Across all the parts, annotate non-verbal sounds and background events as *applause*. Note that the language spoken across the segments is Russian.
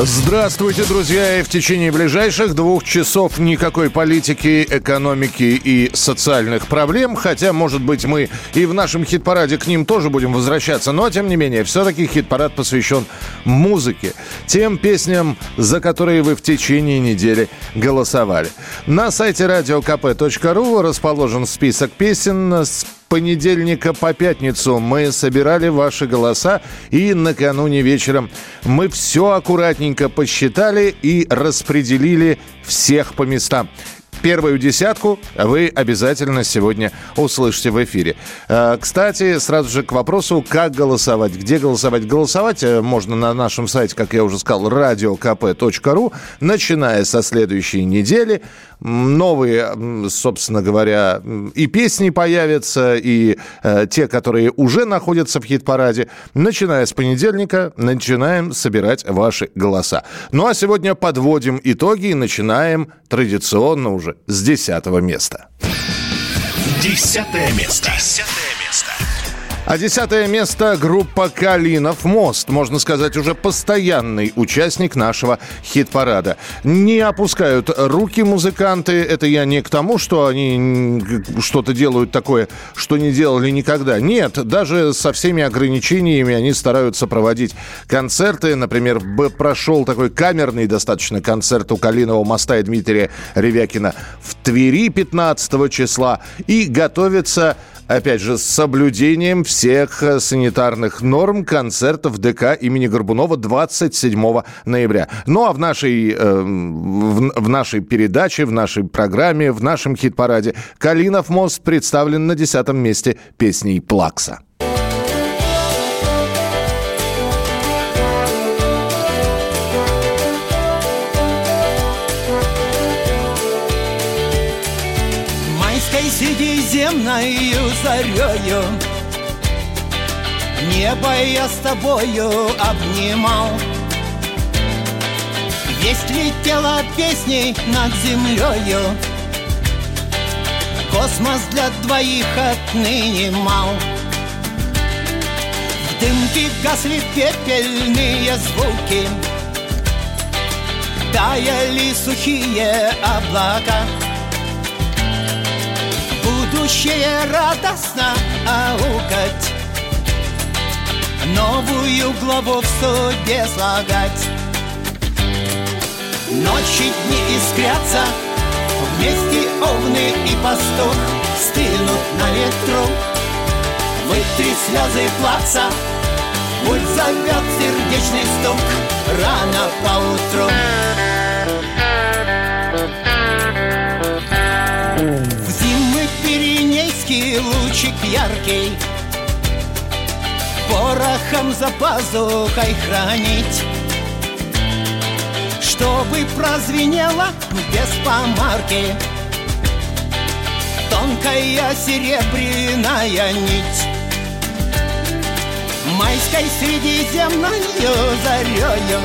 Здравствуйте, друзья! И в течение ближайших двух часов никакой политики, экономики и социальных проблем. Хотя, может быть, мы и в нашем хит-параде к ним тоже будем возвращаться. Но, тем не менее, все-таки хит-парад посвящен музыке. Тем песням, за которые вы в течение недели голосовали. На сайте radiokp.ru расположен список песен с понедельника по пятницу мы собирали ваши голоса, и накануне вечером мы все аккуратненько посчитали и распределили всех по местам. Первую десятку вы обязательно сегодня услышите в эфире. Э, кстати, сразу же к вопросу, как голосовать, где голосовать. Голосовать э, можно на нашем сайте, как я уже сказал, radiokp.ru, начиная со следующей недели. Новые, собственно говоря, и песни появятся, и э, те, которые уже находятся в хит-параде. Начиная с понедельника, начинаем собирать ваши голоса. Ну а сегодня подводим итоги и начинаем традиционно уже с десятого места. Десятое место. Десятое. А десятое место группа «Калинов мост». Можно сказать, уже постоянный участник нашего хит-парада. Не опускают руки музыканты. Это я не к тому, что они что-то делают такое, что не делали никогда. Нет, даже со всеми ограничениями они стараются проводить концерты. Например, прошел такой камерный достаточно концерт у «Калиного моста» и Дмитрия Ревякина в Твери 15 числа. И готовится опять же, с соблюдением всех э, санитарных норм концертов ДК имени Горбунова 27 ноября. Ну а в нашей, э, в, в нашей передаче, в нашей программе, в нашем хит-параде «Калинов мост» представлен на десятом месте песней «Плакса». Средиземною зарею. Небо я с тобою обнимал. Есть летела песней над землею? Космос для двоих отныне мал В дымке гасли пепельные звуки. Таяли сухие облака будущее радостно аукать Новую главу в суде слагать. Ночи, дни искрятся Вместе овны и пастух Стынут на ветру. Вытри слезы плаца Пульс зовет сердечный стук Рано поутру Пиренейский лучик яркий. Порохом за пазухой хранить. Чтобы прозвенело без помарки. Тонкая серебряная нить. Майской средиземною зарею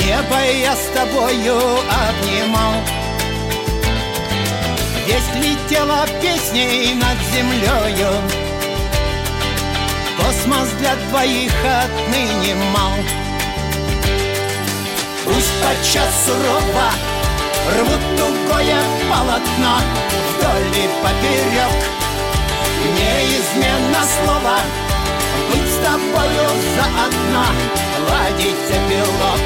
Небо я с тобою обнимал Весть летела песней над землею Космос для двоих отныне мал. Пусть подчас сурово Рвут тугое полотно Вдоль и поперек Неизменно слово Быть с тобою заодно Ладить эпилог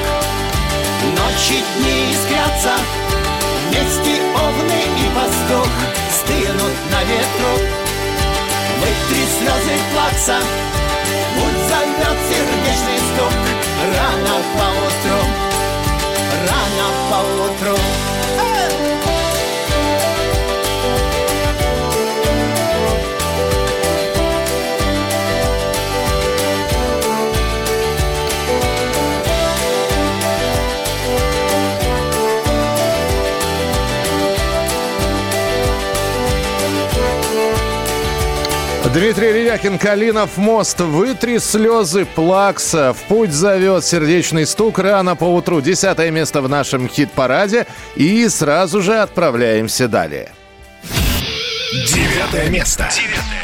Ночи, дни искрятся Вместе овны и пастух Стынут на ветру. Вытри слезы плакса Путь зовет сердечный стук. Рано поутру Рано поутру Дмитрий Ревякин, Калинов, мост. Вытри слезы плакса. В путь зовет сердечный стук рано по утру. Десятое место в нашем хит-параде. И сразу же отправляемся далее. Девятое место. Девятое.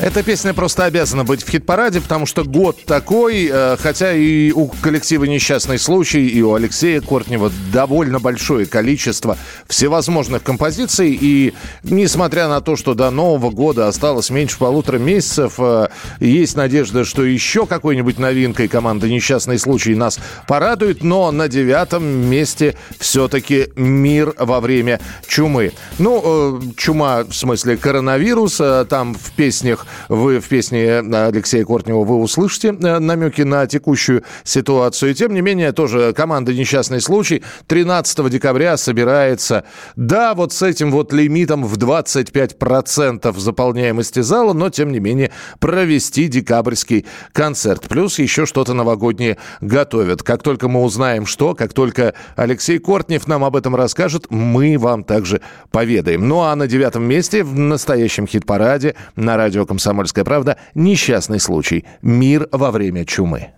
Эта песня просто обязана быть в хит-параде, потому что год такой, э, хотя и у коллектива «Несчастный случай», и у Алексея Кортнева довольно большое количество всевозможных композиций. И несмотря на то, что до Нового года осталось меньше полутора месяцев, э, есть надежда, что еще какой-нибудь новинкой команда «Несчастный случай» нас порадует. Но на девятом месте все-таки «Мир во время чумы». Ну, э, чума в смысле коронавирус. Там в песнях вы в песне Алексея Кортнева вы услышите э, намеки на текущую ситуацию. Тем не менее, тоже команда «Несчастный случай» 13 декабря собирается, да, вот с этим вот лимитом в 25% заполняемости зала, но, тем не менее, провести декабрьский концерт. Плюс еще что-то новогоднее готовят. Как только мы узнаем, что, как только Алексей Кортнев нам об этом расскажет, мы вам также поведаем. Ну а на девятом месте в настоящем хит-параде на радио «Комсомольская правда» несчастный случай. Мир во время чумы.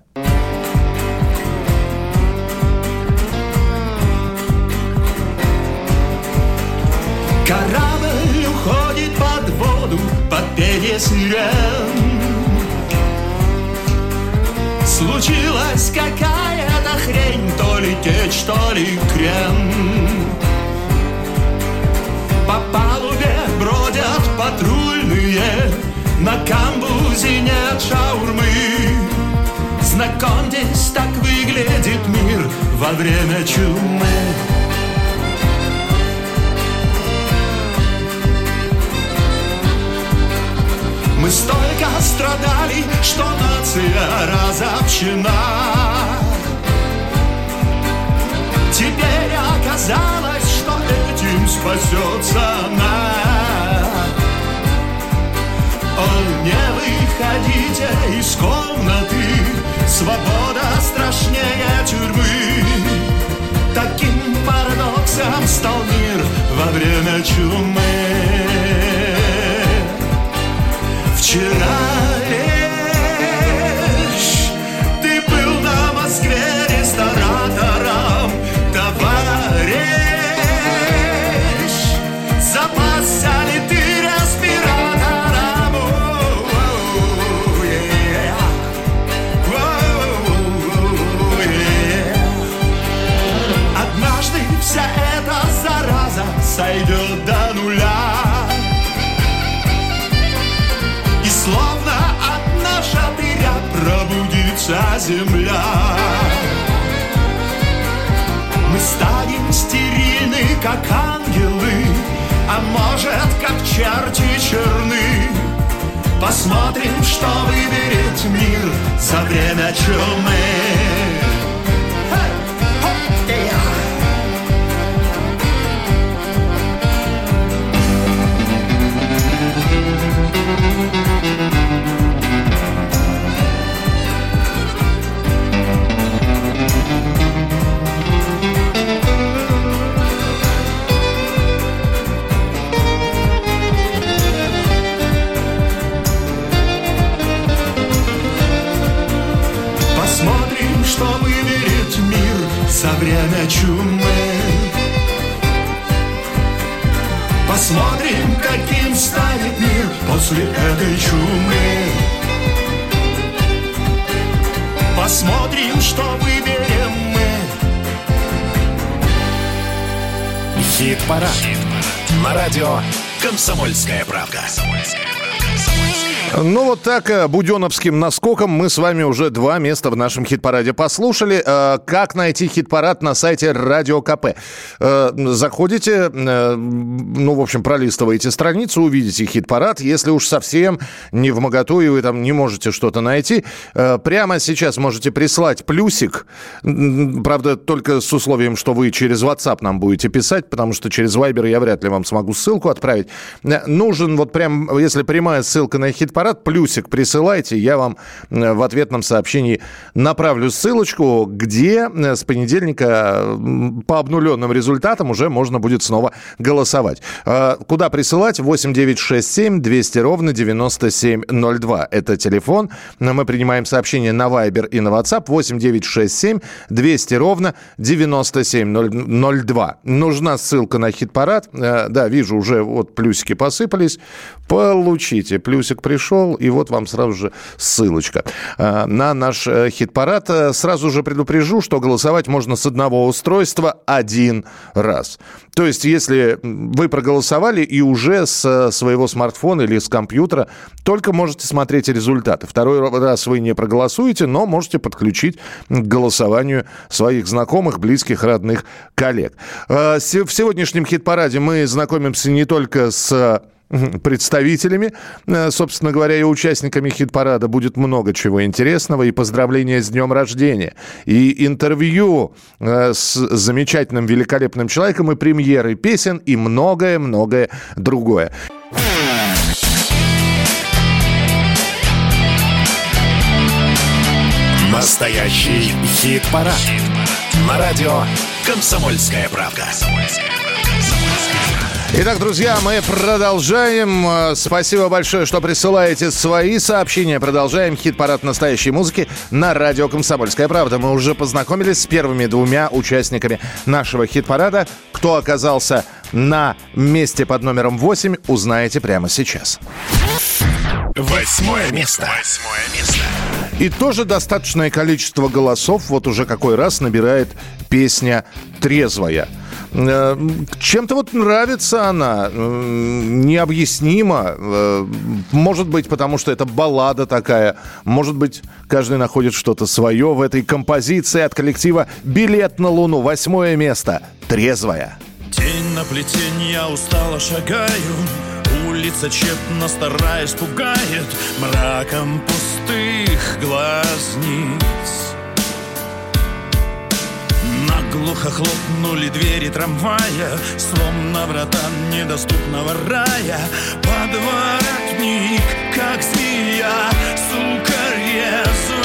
Корабль уходит под воду, под пение сирен. Случилась какая-то хрень, то ли течь, то ли крен. По камбузе нет шаурмы Знакомьтесь, так выглядит мир во время чумы Мы столько страдали, что нация разобщена Теперь оказалось, что этим спасется она О, не выходите из комнаты, свобода страшнее тюрьмы. Таким парадоксом стал мир во время чумы. Вчера сойдет до нуля. И словно от наша тыря пробудится земля. Мы станем стерильны, как ангелы, а может, как черти черны. Посмотрим, что выберет мир за время чумы. Чумы. Посмотрим, каким станет мир после этой чумы. Посмотрим, что выберем мы. Хит-парад. Хит На радио «Комсомольская правка». «Комсомольская ну вот так, э, буденовским наскоком мы с вами уже два места в нашем хит-параде послушали. Э, как найти хит-парад на сайте Радио КП? Э, заходите, ну, в общем, пролистываете страницу, увидите хит-парад. Если уж совсем не в моготу и вы там не можете что-то найти, прямо сейчас можете прислать плюсик. Правда, только с условием, что вы через WhatsApp нам будете писать, потому что через Viber я вряд ли вам смогу ссылку отправить. Нужен вот прям, если прямая ссылка на хит хит-парад, плюсик присылайте, я вам э, в ответном сообщении направлю ссылочку, где э, с понедельника по обнуленным результатам уже можно будет снова голосовать. Куда присылать? 8967 200 ровно 9702. Это телефон. Мы принимаем сообщения на Viber и на WhatsApp 8967 200 ровно 9702. Нужна ссылка на хит-парад. Да, вижу, уже вот плюсики посыпались. Получите. Плюсик пришел, и вот вам сразу же ссылочка э, на наш э, хит-парад. Э, сразу же предупрежу, что голосовать можно с одного устройства один раз. То есть, если вы проголосовали и уже с своего смартфона или с компьютера, только можете смотреть результаты. Второй раз вы не проголосуете, но можете подключить к голосованию своих знакомых, близких, родных, коллег. В сегодняшнем хит-параде мы знакомимся не только с *laughs* представителями, э, собственно говоря, и участниками хит-парада будет много чего интересного. И поздравления с днем рождения, и интервью э, с замечательным, великолепным человеком, и премьеры песен, и многое-многое другое. Настоящий хит-парад. На радио «Комсомольская правка». «Комсомольская правка». Итак, друзья, мы продолжаем. Э, спасибо большое, что присылаете свои сообщения. Продолжаем хит-парад настоящей музыки на радио «Комсомольская правда». Мы уже познакомились с первыми двумя участниками нашего хит-парада. Кто оказался на месте под номером 8, узнаете прямо сейчас. Восьмое место. Восьмое место. И тоже достаточное количество голосов вот уже какой раз набирает песня «Трезвая». Э, чем-то вот нравится она, необъяснимо. Э, может быть, потому что это баллада такая. Может быть, каждый находит что-то свое в этой композиции от коллектива «Билет на Луну». Восьмое место. Трезвая. День на плетень, я устало шагаю Улица тщетно стараясь пугает Мраком пустых глазниц Глухо хлопнули двери трамвая Словно врата недоступного рая. Подворотник, как змея Сука резвая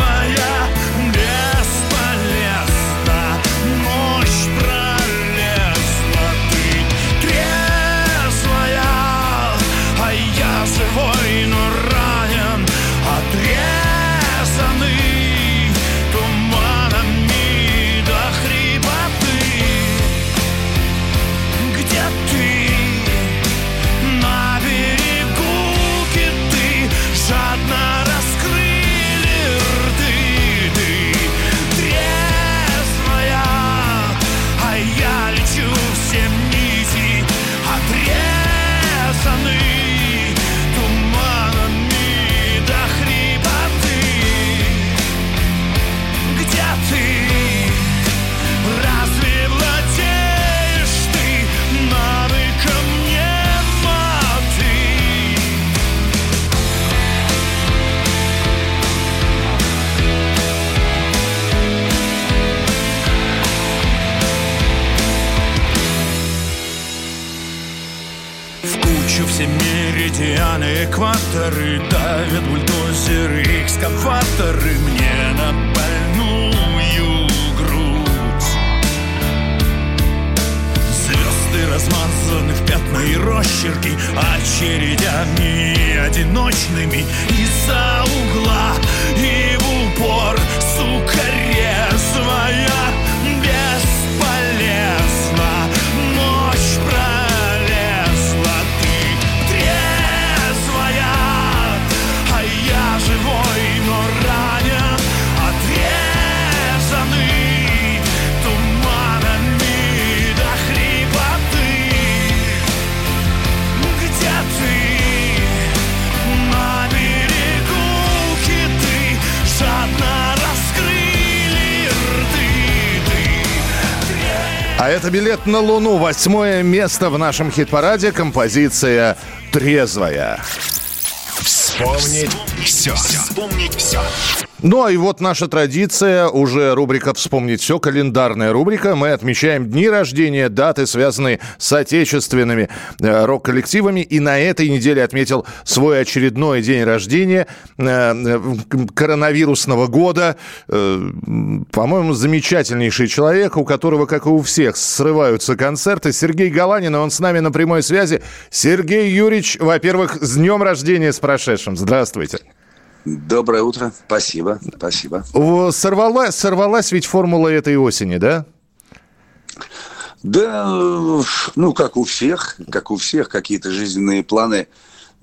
меридианы, экваторы Давят бульдозеры, экскаваторы Мне на больную грудь. Звезды размазаны в пятна и росчерки Очередями одиночными Из-за угла это билет на Луну. Восьмое место в нашем хит-параде. Композиция «Трезвая». Вспомнить все. Вспомнить все. Ну, а и вот наша традиция, уже рубрика «Вспомнить все», календарная рубрика. Мы отмечаем дни рождения, даты, связанные с отечественными э, рок-коллективами. И на этой неделе отметил свой очередной день рождения э, э, коронавирусного года. Э, по-моему, замечательнейший человек, у которого, как и у всех, срываются концерты. Сергей Галанин, он с нами на прямой связи. Сергей Юрьевич, во-первых, с днем рождения, с прошедшим. Здравствуйте. Доброе утро. Спасибо. Спасибо. Сорвалась, сорвалась ведь формула этой осени, да? Да, ну, как у всех, как у всех, какие-то жизненные планы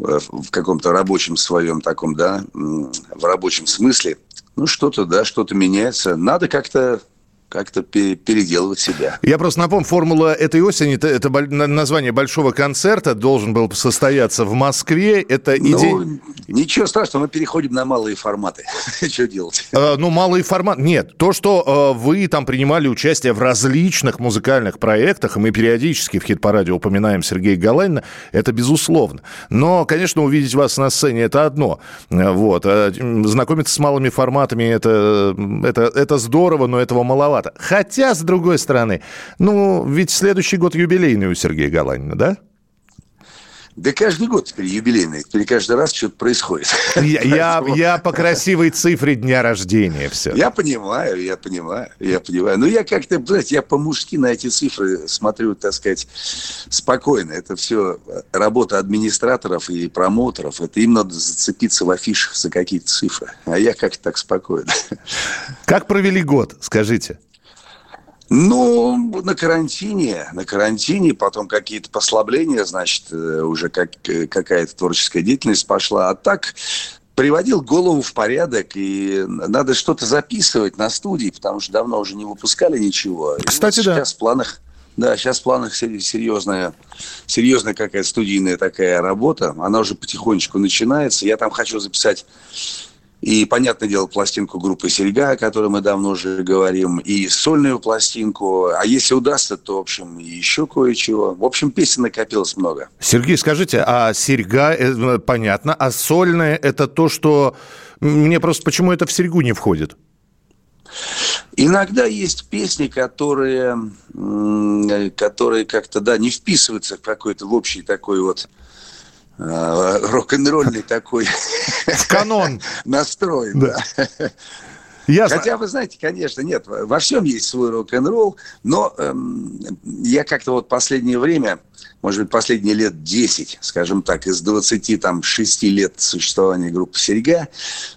э, в каком-то рабочем своем таком, да, в рабочем смысле. Ну, что-то, да, что-то меняется. Надо как-то как-то переделывать себя. Я просто напомню, формула этой осени, это, это название большого концерта, должен был состояться в Москве. Это идея... Ну, ничего страшного, мы переходим на малые форматы. *laughs* Что делать? А, ну, малый формат... Нет, то, что э, вы там принимали участие в различных музыкальных проектах, и мы периодически в хит-параде упоминаем Сергея Галанина, это безусловно. Но, конечно, увидеть вас на сцене – это одно. Вот. А знакомиться с малыми форматами – это, это, это здорово, но этого маловато маловато. Хотя, с другой стороны, ну, ведь следующий год юбилейный у Сергея Галанина, да? Да каждый год теперь юбилейный. Теперь каждый раз что-то происходит. *laughs* Я, я, я по красивой цифре дня рождения все. Я понимаю, я понимаю, я понимаю. Но я как-то, знаете, я по-мужски на эти цифры смотрю, так сказать, спокойно. Это все работа администраторов и промоутеров. Это им надо зацепиться в афишах за какие-то цифры. А я как-то так спокойно. Как провели год, скажите? Ну, на карантине, на карантине, потом какие-то послабления, значит, э, уже как, э, какая-то творческая деятельность пошла. А так приводил голову в порядок, и надо что-то записывать на студии, потому что давно уже не выпускали ничего. Кстати, вот да. Сейчас в планах, да, сейчас в планах серьезная, серьезная какая-то студийная такая работа. Она уже потихонечку начинается. Я там хочу записать и, понятное дело, пластинку группы «Серьга», о которой мы давно уже говорим, и сольную пластинку. А если удастся, то, в общем, еще кое-чего. В общем, песен накопилось много. Сергей, скажите, а «Серьга» э, понятно, а сольная – это то, что... Мне просто почему это в «Серьгу» не входит? Иногда есть песни, которые, которые как-то, да, не вписываются в какой-то в общий такой вот Э, рок-н-ролльный такой канон *laughs* настрой. Да. Ясно. Хотя, вы знаете, конечно, нет, во всем есть свой рок-н-ролл, но эм, я как-то вот последнее время, может быть, последние лет 10, скажем так, из 26 лет существования группы «Серьга»,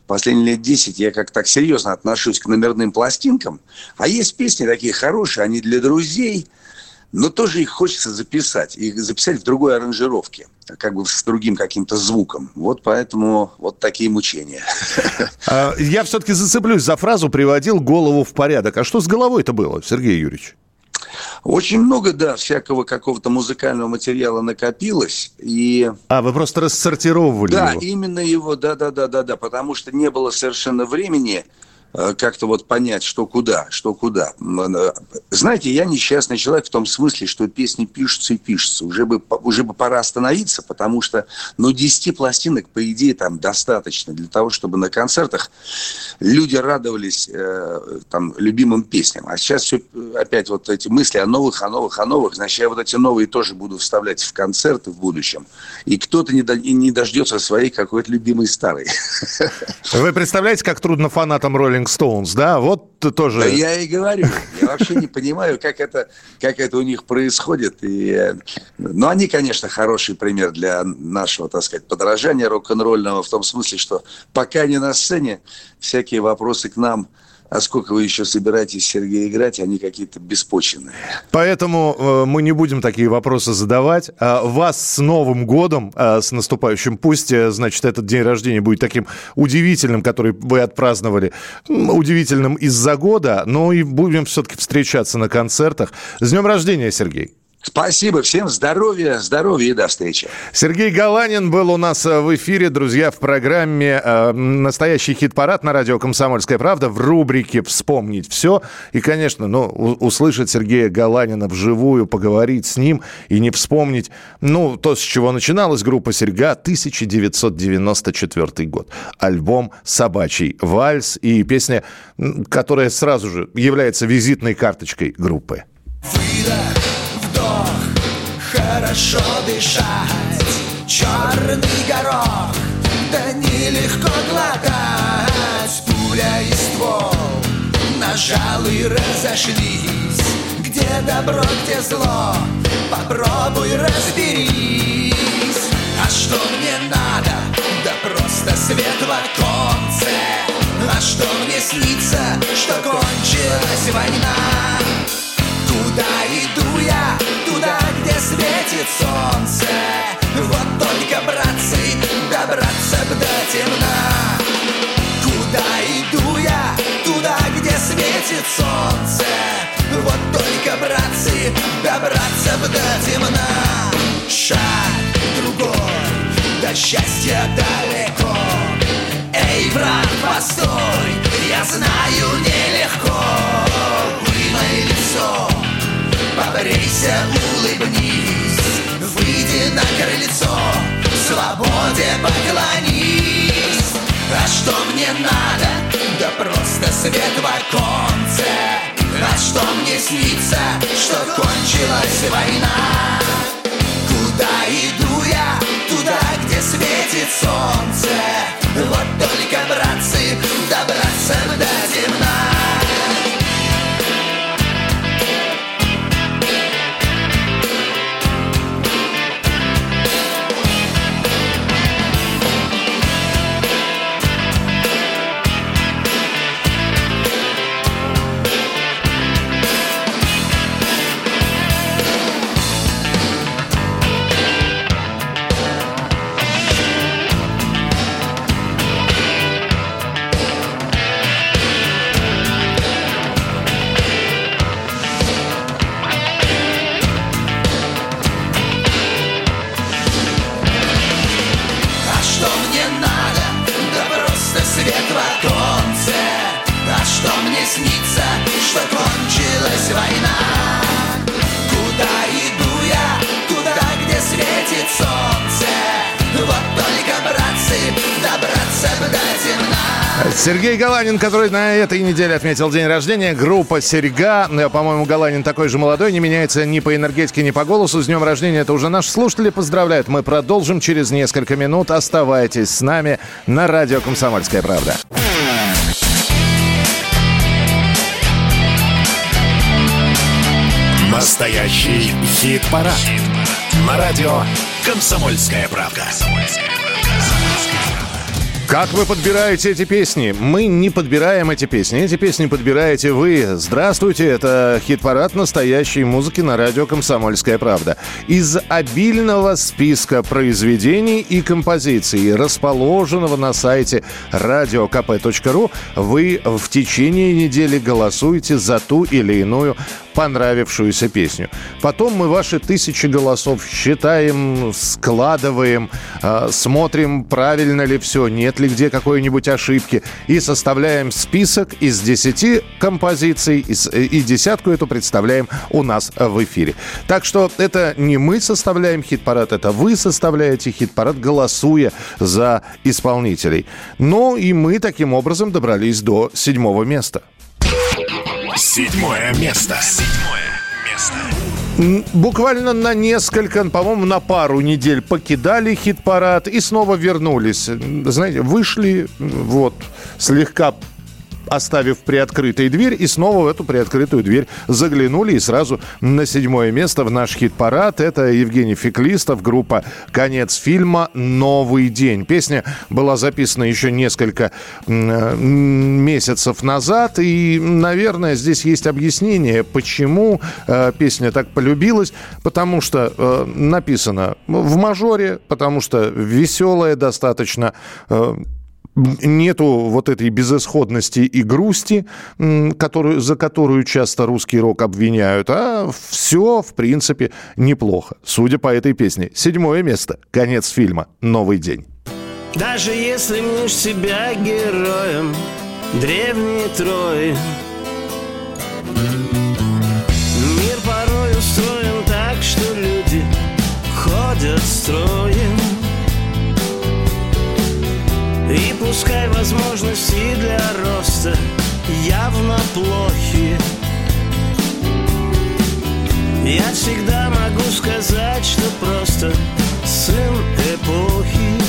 последние лет 10 я как-то так серьезно отношусь к номерным пластинкам. А есть песни такие хорошие, они для друзей – но тоже их хочется записать, их записать в другой аранжировке, как бы с другим каким-то звуком. Вот поэтому вот такие мучения. А, я все-таки зацеплюсь за фразу «приводил голову в порядок». А что с головой это было, Сергей Юрьевич? Очень много, да, всякого какого-то музыкального материала накопилось. И... А, вы просто рассортировывали да, его? Да, именно его, да-да-да-да-да, потому что не было совершенно времени как-то вот понять, что куда, что куда. Э, знаете, я несчастный человек в том смысле, что песни пишутся и пишутся. Уже бы, уже бы пора остановиться, потому что, ну, 10 пластинок, по идее, там достаточно для того, чтобы на концертах люди радовались э, там любимым песням. А сейчас все опять вот эти мысли о новых, о новых, о новых. Значит, я вот эти новые тоже буду вставлять в концерты в будущем. И кто-то не, до, не дождется своей какой-то любимой старой. Вы представляете, как трудно фанатам роллинг Rolling Stones, да? Вот тоже... Да я и говорю. Я вообще не понимаю, как это, как это у них происходит. И, ну, они, конечно, хороший пример для нашего, так сказать, подражания рок-н-ролльного в том смысле, что пока не на сцене, всякие вопросы к нам – а сколько вы еще собираетесь, Сергей, играть, они какие-то беспочвенные. Поэтому э, мы не будем такие вопросы задавать. А вас с Новым годом, э, с наступающим. Пусть, э, значит, этот день рождения будет таким удивительным, который вы отпраздновали, удивительным из-за года, но и будем все-таки встречаться на концертах. С днем рождения, Сергей! Спасибо всем, здоровья, здоровья и до встречи. Сергей Галанин был у нас э, в эфире, друзья, в программе э, «Настоящий хит-парад» на радио «Комсомольская правда» в рубрике «Вспомнить все». И, конечно, ну, услышать Сергея Галанина вживую, поговорить с ним и не вспомнить, ну, то, с чего начиналась группа «Серьга», 1994 год. Альбом «Собачий вальс» и песня, которая сразу же является визитной карточкой группы. Выдох хорошо дышать Черный горох, да нелегко глотать Пуля и ствол, нажал и разошлись Где добро, где зло, попробуй разберись А что мне надо? Да просто свет в оконце А что мне снится, что кончилась война? Куда иду я? Светит солнце. Вот только, братцы, добраться б до темна Куда иду я? Туда, где светит солнце. Вот только, братцы, добраться б до темна Шаг другой, до счастья далеко. Эй, брат, постой, я знаю нелегко Побрейся, улыбнись Выйди на крыльцо Свободе поклонись А что мне надо? Да просто свет в оконце А что мне снится? Что кончилась война Куда иду я? Туда, где светит солнце Вот только, братцы, Сергей Галанин, который на этой неделе отметил день рождения. Группа «Серьга». Э, по-моему, Галанин такой же молодой, не меняется ни по энергетике, ни по голосу. С днем рождения это уже наши слушатели поздравляют. Мы продолжим через несколько минут. Оставайтесь с нами на радио «Комсомольская правда». Настоящий хит-парад. Хит На радио «Комсомольская правда». Как вы подбираете эти песни? Мы не подбираем эти песни. Эти песни подбираете вы. Здравствуйте, это хит-парад настоящей музыки на радио «Комсомольская правда». Из обильного списка произведений и композиций, расположенного на сайте radiokp.ru, вы в течение недели голосуете за ту или иную понравившуюся песню. Потом мы ваши тысячи голосов считаем, складываем, э, смотрим, правильно ли все, нет ли где какой-нибудь ошибки. И составляем список из 10 композиций и, и десятку эту представляем у нас в эфире. Так что это не мы составляем хит-парад, это вы составляете хит-парад, голосуя за исполнителей. Но и мы таким образом добрались до седьмого места. Седьмое место. Седьмое место. Буквально на несколько, по-моему, на пару недель покидали хит-парад и снова вернулись. Знаете, вышли, вот, слегка оставив приоткрытой дверь, и снова в эту приоткрытую дверь заглянули и сразу на седьмое место в наш хит-парад. Это Евгений Феклистов, группа «Конец фильма. Новый день». Песня была записана еще несколько месяцев назад, и, наверное, здесь есть объяснение, почему э, песня так полюбилась, потому что э, написано в мажоре, потому что веселая достаточно, э, нету вот этой безысходности и грусти, которую, за которую часто русский рок обвиняют, а все, в принципе, неплохо, судя по этой песне. Седьмое место. Конец фильма «Новый день». Даже если мнешь себя героем древней Трои Мир порой устроен так, что люди ходят строем И пускай возможности для роста явно плохи. Я всегда могу сказать, что просто сын эпохи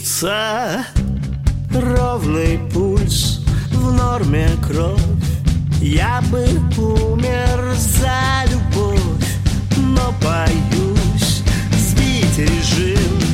измениться? Ровный пульс, в норме кровь Я бы умер за любовь Но боюсь сбить режим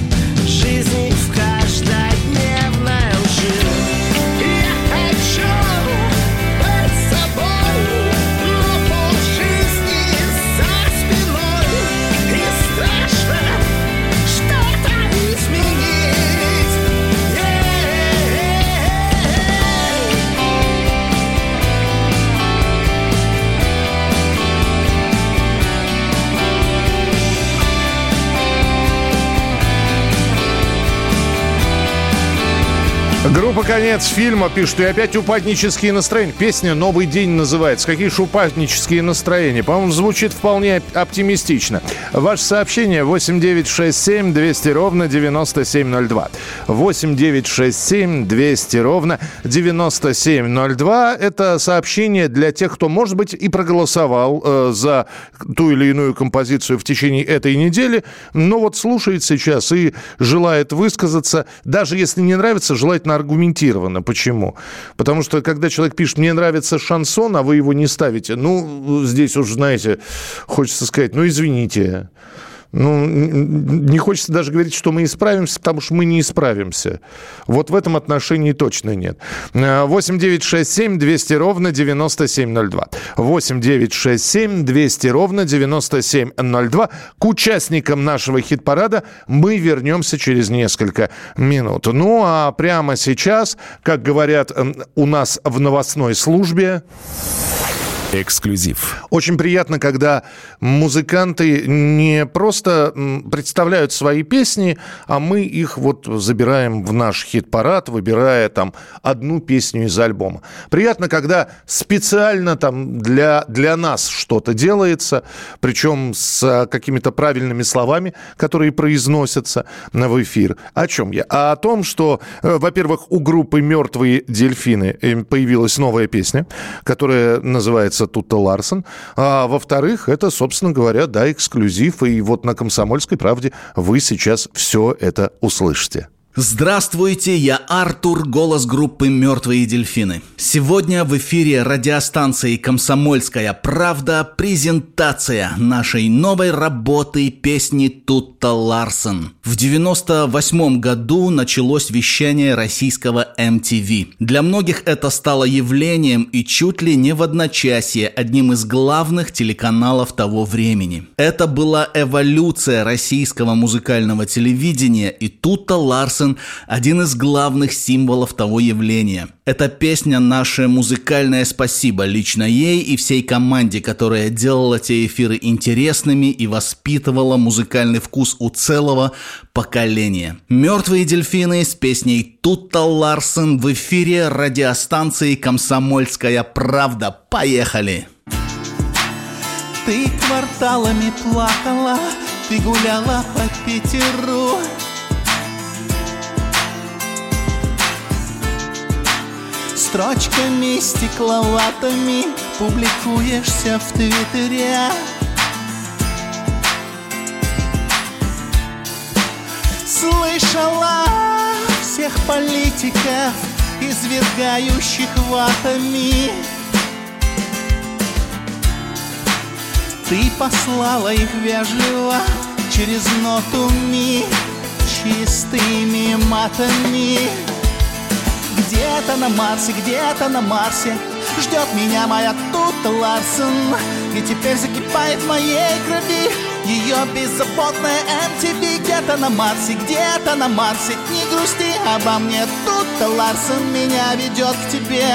Группа «Конец» фильма пишет, и опять упаднические настроения. Песня «Новый день» называется. Какие же упаднические настроения? По-моему, звучит вполне оптимистично. Ваше сообщение 8967 200 ровно 9702. 8967 200 ровно 9702. Это сообщение для тех, кто, может быть, и проголосовал э, за ту или иную композицию в течение этой недели, но вот слушает сейчас и желает высказаться. Даже если не нравится, желательно аргументированно. Почему? Потому что, когда человек пишет, мне нравится шансон, а вы его не ставите, ну, здесь уж, знаете, хочется сказать, ну, извините, ну, не хочется даже говорить, что мы исправимся, потому что мы не исправимся. Вот в этом отношении точно нет. 8 9 6 7 200 ровно 9702. 8 9 6 7 200 ровно 9702. К участникам нашего хит-парада мы вернемся через несколько минут. Ну, а прямо сейчас, как говорят у нас в новостной службе... Эксклюзив. Очень приятно, когда музыканты не просто представляют свои песни, а мы их вот забираем в наш хит-парад, выбирая там одну песню из альбома. Приятно, когда специально там для, для нас что-то делается, причем с какими-то правильными словами, которые произносятся в эфир. О чем я? А о том, что, э, во-первых, у группы «Мертвые дельфины» э, появилась новая песня, которая называется называется Тутта Ларсон. А во-вторых, это, собственно говоря, да, эксклюзив. И вот на «Комсомольской правде» вы сейчас все это услышите. Здравствуйте, я Артур, голос группы «Мертвые дельфины». Сегодня в эфире радиостанции «Комсомольская правда» презентация нашей новой работы песни Тутта Ларсен. В 98 году началось вещание российского MTV. Для многих это стало явлением и чуть ли не в одночасье одним из главных телеканалов того времени. Это была эволюция российского музыкального телевидения, и Тутта Ларсен Джексон – один из главных символов того явления. Эта песня – наше музыкальное спасибо лично ей и всей команде, которая делала те эфиры интересными и воспитывала музыкальный вкус у целого поколения. «Мертвые дельфины» с песней Тутта Ларсен в эфире радиостанции «Комсомольская правда». Поехали! Ты кварталами плакала, ты гуляла по Питеру, Строчками стекловатыми публикуешься в Твиттере. Слышала всех политиков, извергающих ватами. Ты послала их вежливо через ноту ми чистыми матами где-то на Марсе, где-то на Марсе Ждет меня моя Тута Ларсен. И теперь закипает в моей крови Ее беззаботная MTV Где-то на Марсе, где-то на Марсе Не грусти обо мне Тута Ларсен меня ведет к тебе.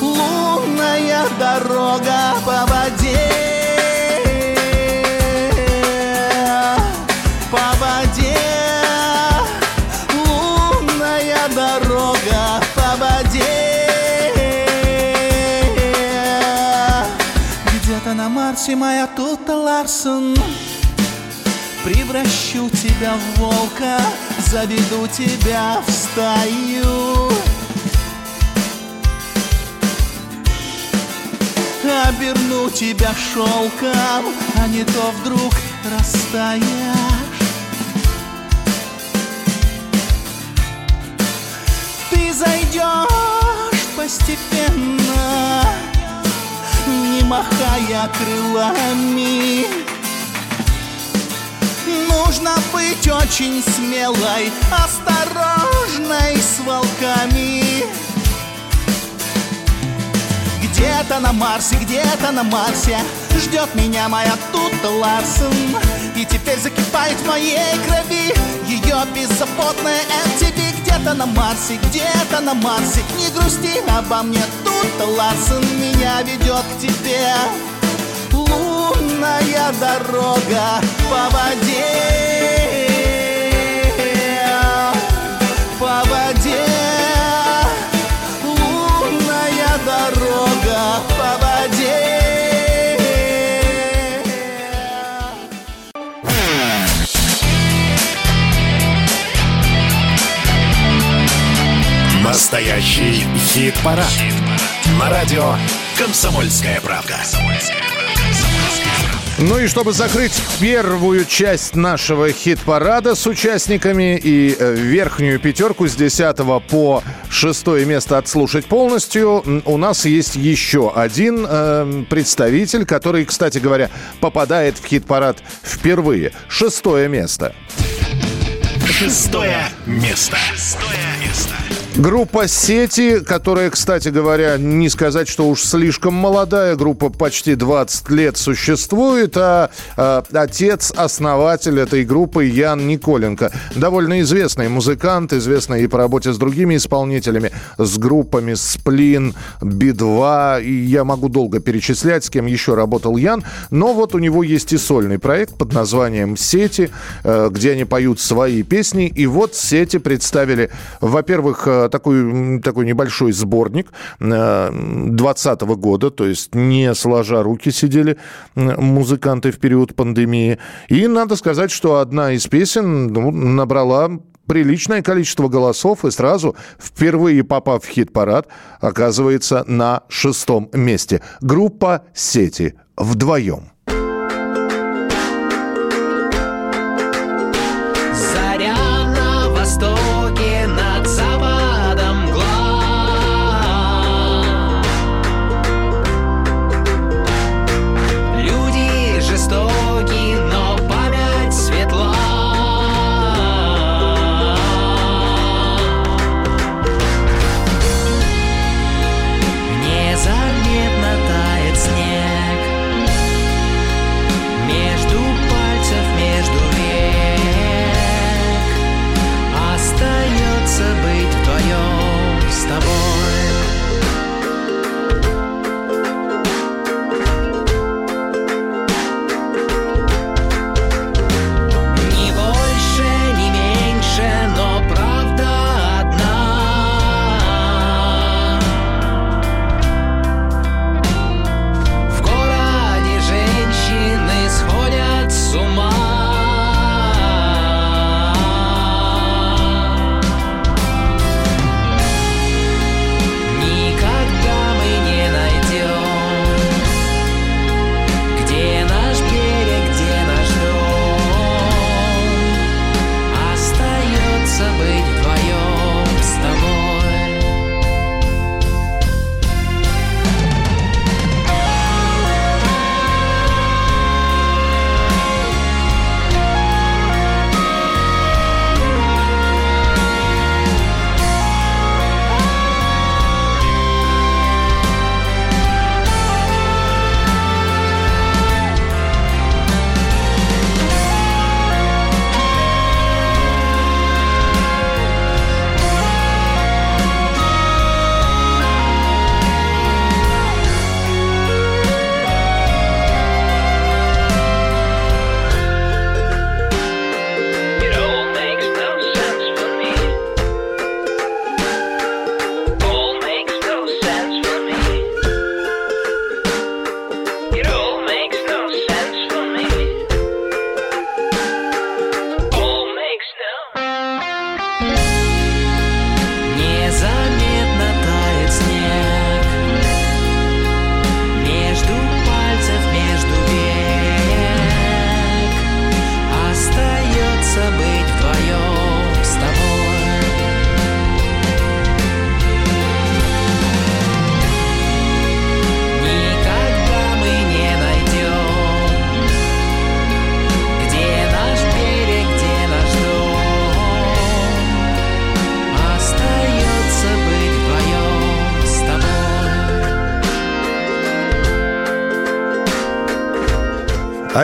Лунная дорога по воде Марси, моя Тута Ларсон Превращу тебя в волка, заведу тебя в стаю. Оберну тебя шелком, а не то вдруг растаешь. Ты зайдешь постепенно не махая крылами. Нужно быть очень смелой, осторожной с волками. Где-то на Марсе, где-то на Марсе Ждет меня моя Тута Ларсен. И теперь закипает в моей крови Ее беззаботная MTV Где-то на Марсе, где-то на Марсе. Не грусти обо мне, Тута Ларсен Меня ведет к тебе. Лунная дорога по воде Настоящий хит-парад. Хит На радио «Комсомольская правда». Ну и чтобы закрыть первую часть нашего хит-парада с участниками и э, верхнюю пятерку с 10 по 6 место отслушать полностью, у нас есть еще один э, представитель, который, кстати говоря, попадает в хит-парад впервые. Шестое место. Шестое место. Шестое место. Группа «Сети», которая, кстати говоря, не сказать, что уж слишком молодая, группа почти 20 лет существует, а, а отец, основатель этой группы Ян Николенко. Довольно известный музыкант, известный и по работе с другими исполнителями, с группами «Сплин», «Би-2», и я могу долго перечислять, с кем еще работал Ян, но вот у него есть и сольный проект под названием «Сети», э, где они поют свои песни, и вот «Сети» представили, во-первых, э, такой, такой небольшой сборник 2020 э, года, то есть не сложа руки сидели музыканты в период пандемии. И надо сказать, что одна из песен ну, набрала приличное количество голосов и сразу, впервые попав в хит-парад, оказывается на шестом месте. Группа «Сети» вдвоем.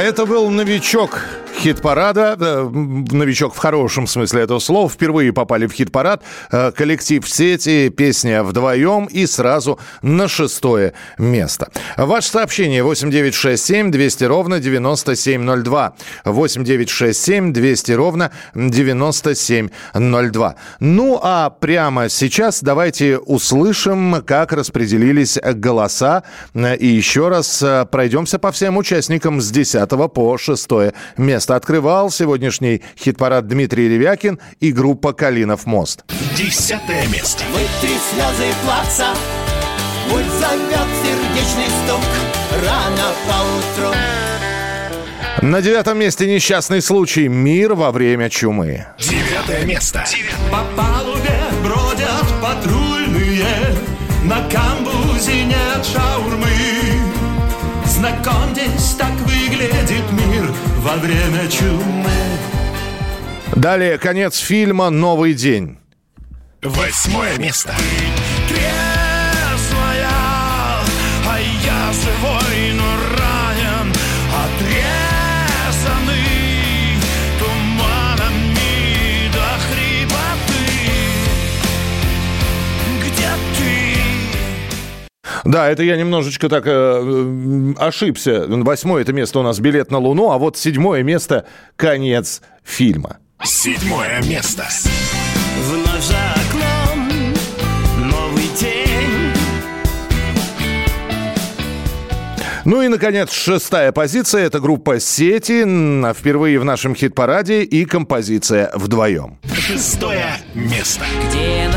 Это был новичок хит-парада. Э, новичок в хорошем смысле этого слова. Впервые попали в хит-парад. Э, коллектив сети, песня вдвоем и сразу на шестое место. Ваше сообщение 8967 200 ровно 9702. 8967 200 ровно 9702. Ну а прямо сейчас давайте услышим, как распределились голоса. И еще раз э, пройдемся по всем участникам с 10 по 6 место открывал сегодняшний хит-парад Дмитрий Ревякин и группа «Калинов мост». Десятое место. Вытри слезы плаца, пульс зовет сердечный стук, рано поутру. На девятом месте несчастный случай. Мир во время чумы. Девятое место. По палубе бродят патрульные На камбузе нет шаурмы Знакомьтесь, так выглядит мир во время чумы Далее конец фильма «Новый день». Восьмое место. Трезвая, Да, это я немножечко так э, ошибся. Восьмое это место у нас билет на Луну, а вот седьмое место конец фильма. Седьмое место. Вновь за окном новый день Ну и, наконец, шестая позиция. Это группа «Сети». м, Впервые в нашем хит-параде и композиция «Вдвоем». Шестое место. Где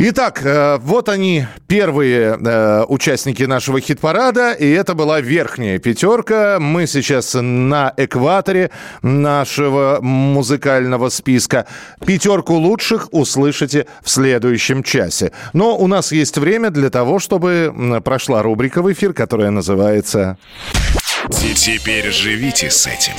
Итак, э, вот они, первые э, участники нашего хит-парада, и это была верхняя пятерка. Мы сейчас на экваторе нашего музыкального списка. Пятерку лучших услышите в следующем часе. Но у нас есть время для того, чтобы прошла рубрика в эфир, которая называется... Те- Теперь живите с этим.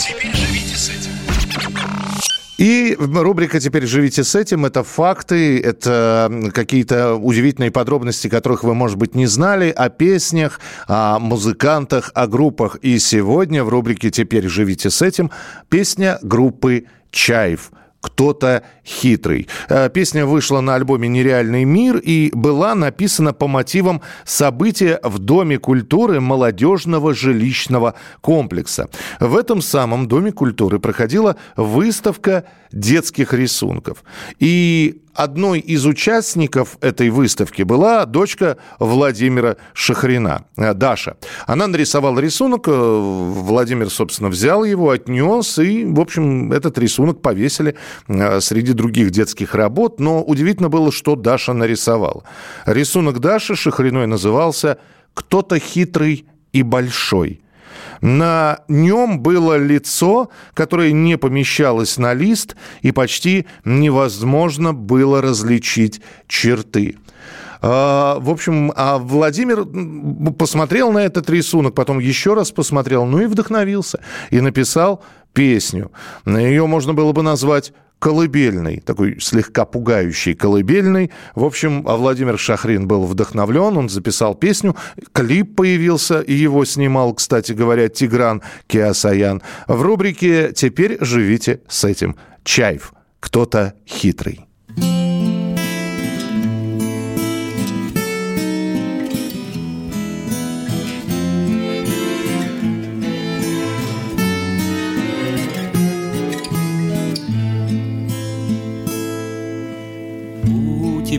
И рубрика «Теперь живите с этим» — это факты, это какие-то удивительные подробности, которых вы, может быть, не знали, о песнях, о музыкантах, о группах. И сегодня в рубрике «Теперь живите с этим» песня группы «Чаев». кто-то хитрый. Э, Песня вышла на альбоме «Нереальный мир» и была написана по мотивам события в Доме культуры молодежного жилищного комплекса. В этом самом Доме культуры проходила выставка детских рисунков. И одной из участников этой выставки была дочка Владимира Шахрина, э, Даша. Она нарисовала рисунок, э, Владимир, собственно, взял его, отнес, и, в общем, этот рисунок повесили среди других детских работ. Но удивительно было, что Даша нарисовала. Рисунок Даши Шахриной назывался «Кто-то хитрый и большой». На нем было лицо, которое не помещалось на лист, и почти невозможно было различить черты. А, В общем, а Владимир посмотрел на этот рисунок, потом еще раз посмотрел, ну и вдохновился, и написал песню. Ее можно было бы назвать колыбельный, такой слегка пугающий колыбельный. В общем, а Владимир Шахрин был вдохновлен, он записал песню, клип появился, и его снимал, кстати говоря, Тигран Киасаян. В рубрике «Теперь живите с этим». Чаев. Кто-то хитрый.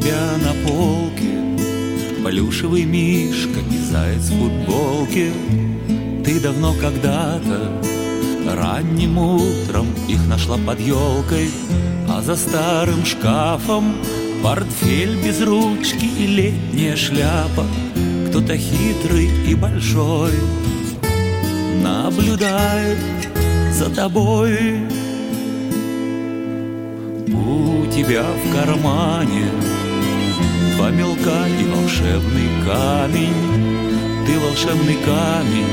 Тебя на полке. Плюшевый мишка и заяц в футболке. Ты давно когда-то Ранним утром их нашла под елкой А за старым шкафом Портфель без ручки и летняя шляпа. Кто-то хитрый и большой Наблюдает за тобой. У тебя в кармане Два мелка и волшебный камень. Ты волшебный камень.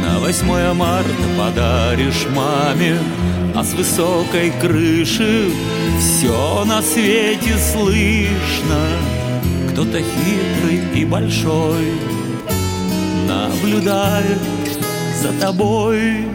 На 8 марта подаришь маме А с высокой крыши Все на свете слышно. Кто-то хитрый и большой Наблюдает за тобой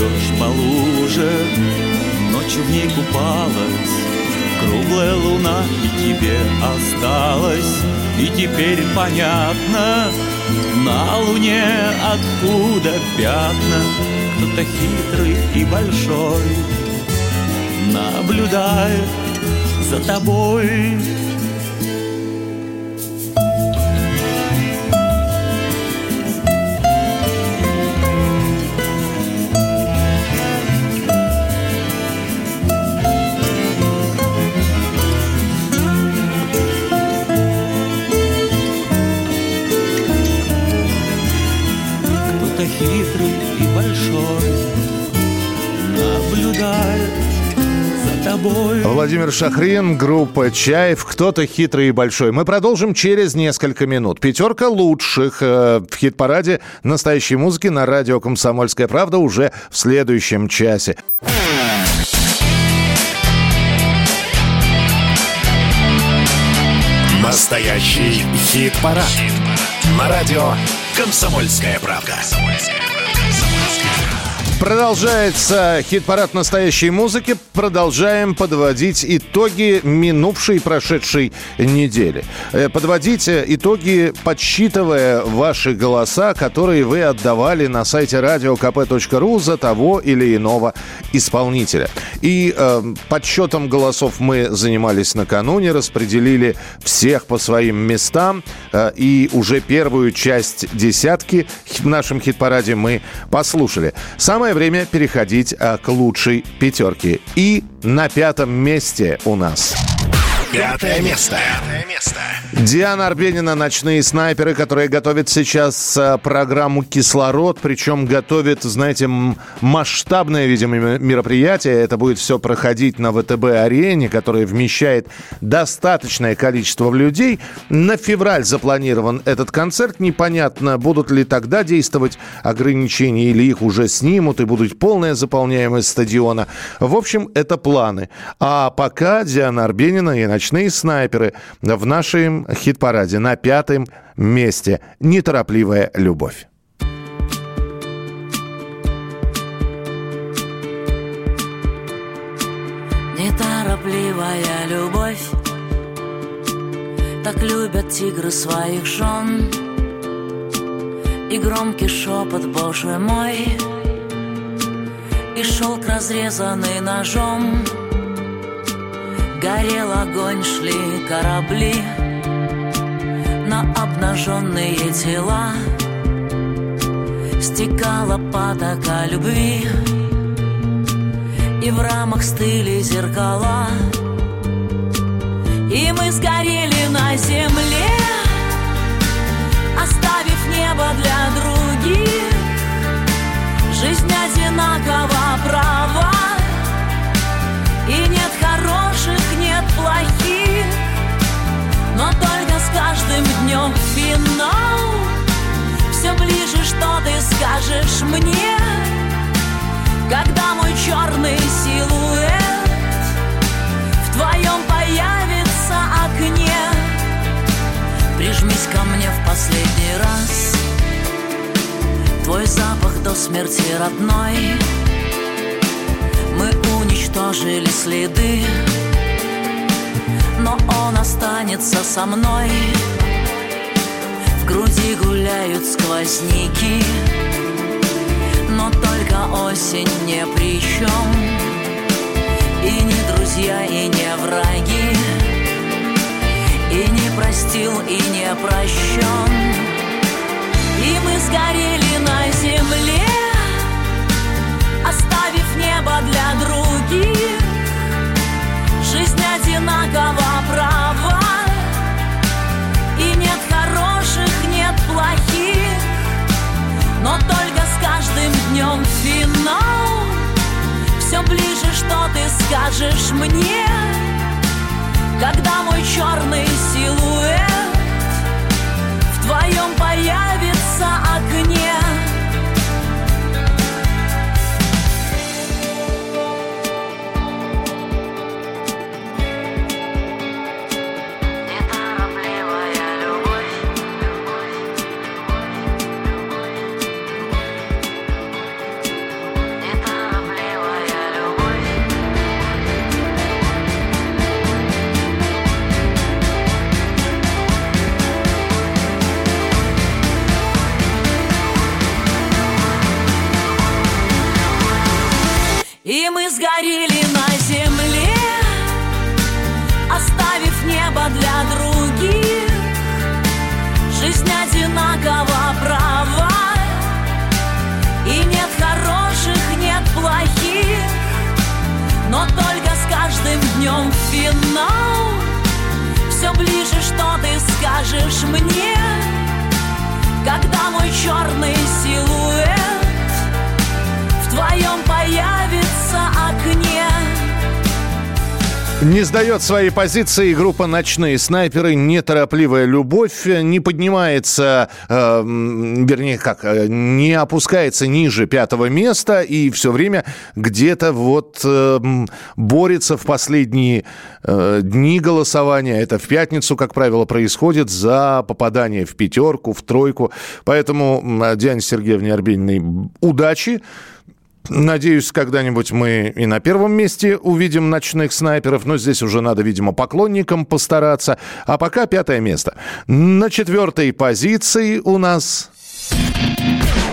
пройдешь по луже ночью в ней купалась. Круглая луна и тебе осталась. И теперь понятно На луне откуда пятна. Кто-то хитрый и большой Наблюдает за тобой хитрый и большой Наблюдает за тобой Владимир Шахрин, группа «Чаев», кто-то хитрый и большой. Мы продолжим через несколько минут. Пятерка лучших э, в хит-параде настоящей музыки на радио «Комсомольская правда» уже в следующем часе. Настоящий хит-парад. На радио «Комсомольская правда». Продолжается хит-парад настоящей музыки. Продолжаем подводить итоги минувшей и прошедшей недели. Э, Подводить э, итоги, подсчитывая ваши голоса, которые вы отдавали на сайте radiokp.ru за того или иного исполнителя. И э, подсчетом голосов мы занимались накануне, распределили всех по своим местам. э, и уже первую часть десятки в нашем хит-параде мы послушали. Самое время переходить а, к лучшей пятерке. И на пятом месте у нас... Пятое место. Пятое место. Диана Арбенина «Ночные снайперы», которая готовит сейчас а, программу «Кислород», причем готовит, знаете, масштабное, видимо, мероприятие. Это будет все проходить на ВТБ-арене, которая вмещает достаточное количество людей. На февраль запланирован этот концерт. Непонятно, будут ли тогда действовать ограничения или их уже снимут и будет полная заполняемость стадиона. В общем, это планы. А пока Диана Арбенина и «Ночные снайперы» в нашем хит-параде на пятом месте. «Неторопливая любовь». Неторопливая любовь. Так любят тигры своих жен. И громкий шепот, боже мой. И шелк, разрезанный ножом Горел огонь, шли корабли На обнаженные тела. Стекала потока любви И в рамах стыли зеркала. И мы сгорели на земле Оставив небо для других. Жизнь одинакова права И нет скажешь мне Когда мой черный силуэт В твоем появится окне? Прижмись ко мне в последний раз. Твой запах до смерти родной. Мы уничтожили следы Но он останется со мной груди гуляют сквозняки Но только осень не при чем И не друзья, и не враги И не простил, и не прощен И мы сгорели на земле Оставив небо для других. Жизнь одинакова права днем финал Все ближе, что ты скажешь мне Когда мой черный силуэт В твоем появится Не сдает свои позиции группа «Ночные снайперы». Неторопливая любовь не поднимается, э, вернее, как, э, не опускается ниже пятого места и все время где-то вот э, борется в последние э, дни голосования. Это в пятницу, как правило, происходит за попадание в пятерку, в тройку. Поэтому Диане Сергеевне Арбениной удачи. Надеюсь, когда-нибудь мы и на первом месте увидим ночных снайперов, но здесь уже надо, видимо, поклонникам постараться. А пока пятое место. На четвертой позиции у нас...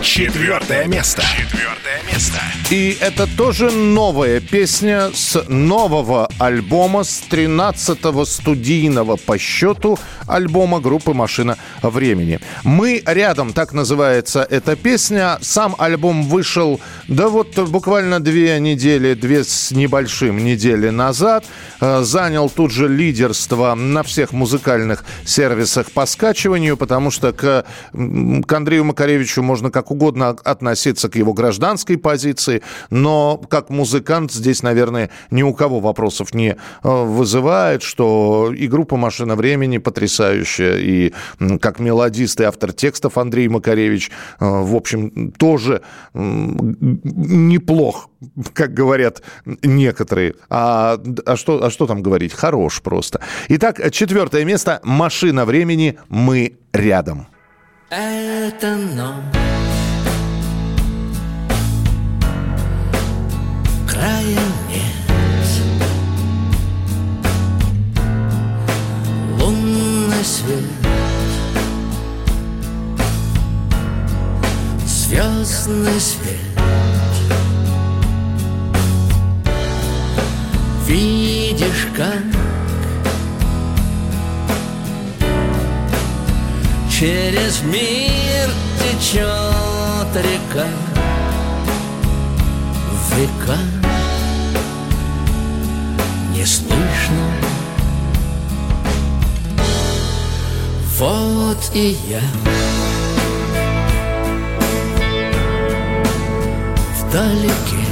Четвертое место. Четвертое место. И это тоже новая песня с нового альбома, с 13-го студийного по счету альбома группы «Машина времени». «Мы рядом», так называется эта песня. Сам альбом вышел, да вот буквально две недели, две с небольшим недели назад. Э, занял тут же лидерство на всех музыкальных сервисах по скачиванию, потому что к, к Андрею Макаревичу можно как угодно относиться к его гражданской позиции, но как музыкант здесь, наверное, ни у кого вопросов не э, вызывает, что и группа «Машина времени» потрясающая, и как мелодист и автор текстов Андрей Макаревич, э, в общем, тоже неплох, как говорят некоторые. А, а, что, а что там говорить? Хорош просто. Итак, четвертое место «Машина времени. Мы рядом». Это ночь Края нет Лунный свет. Звездный свет. Видишь, как Через мир течет река. Века Не слышно. Вот и я. Вдалеке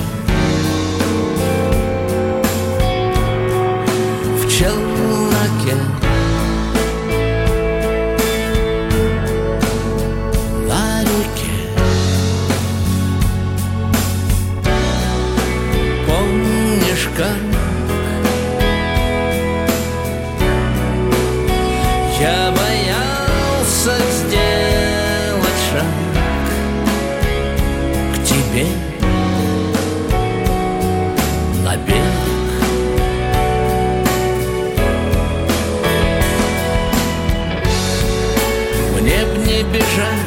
бежать,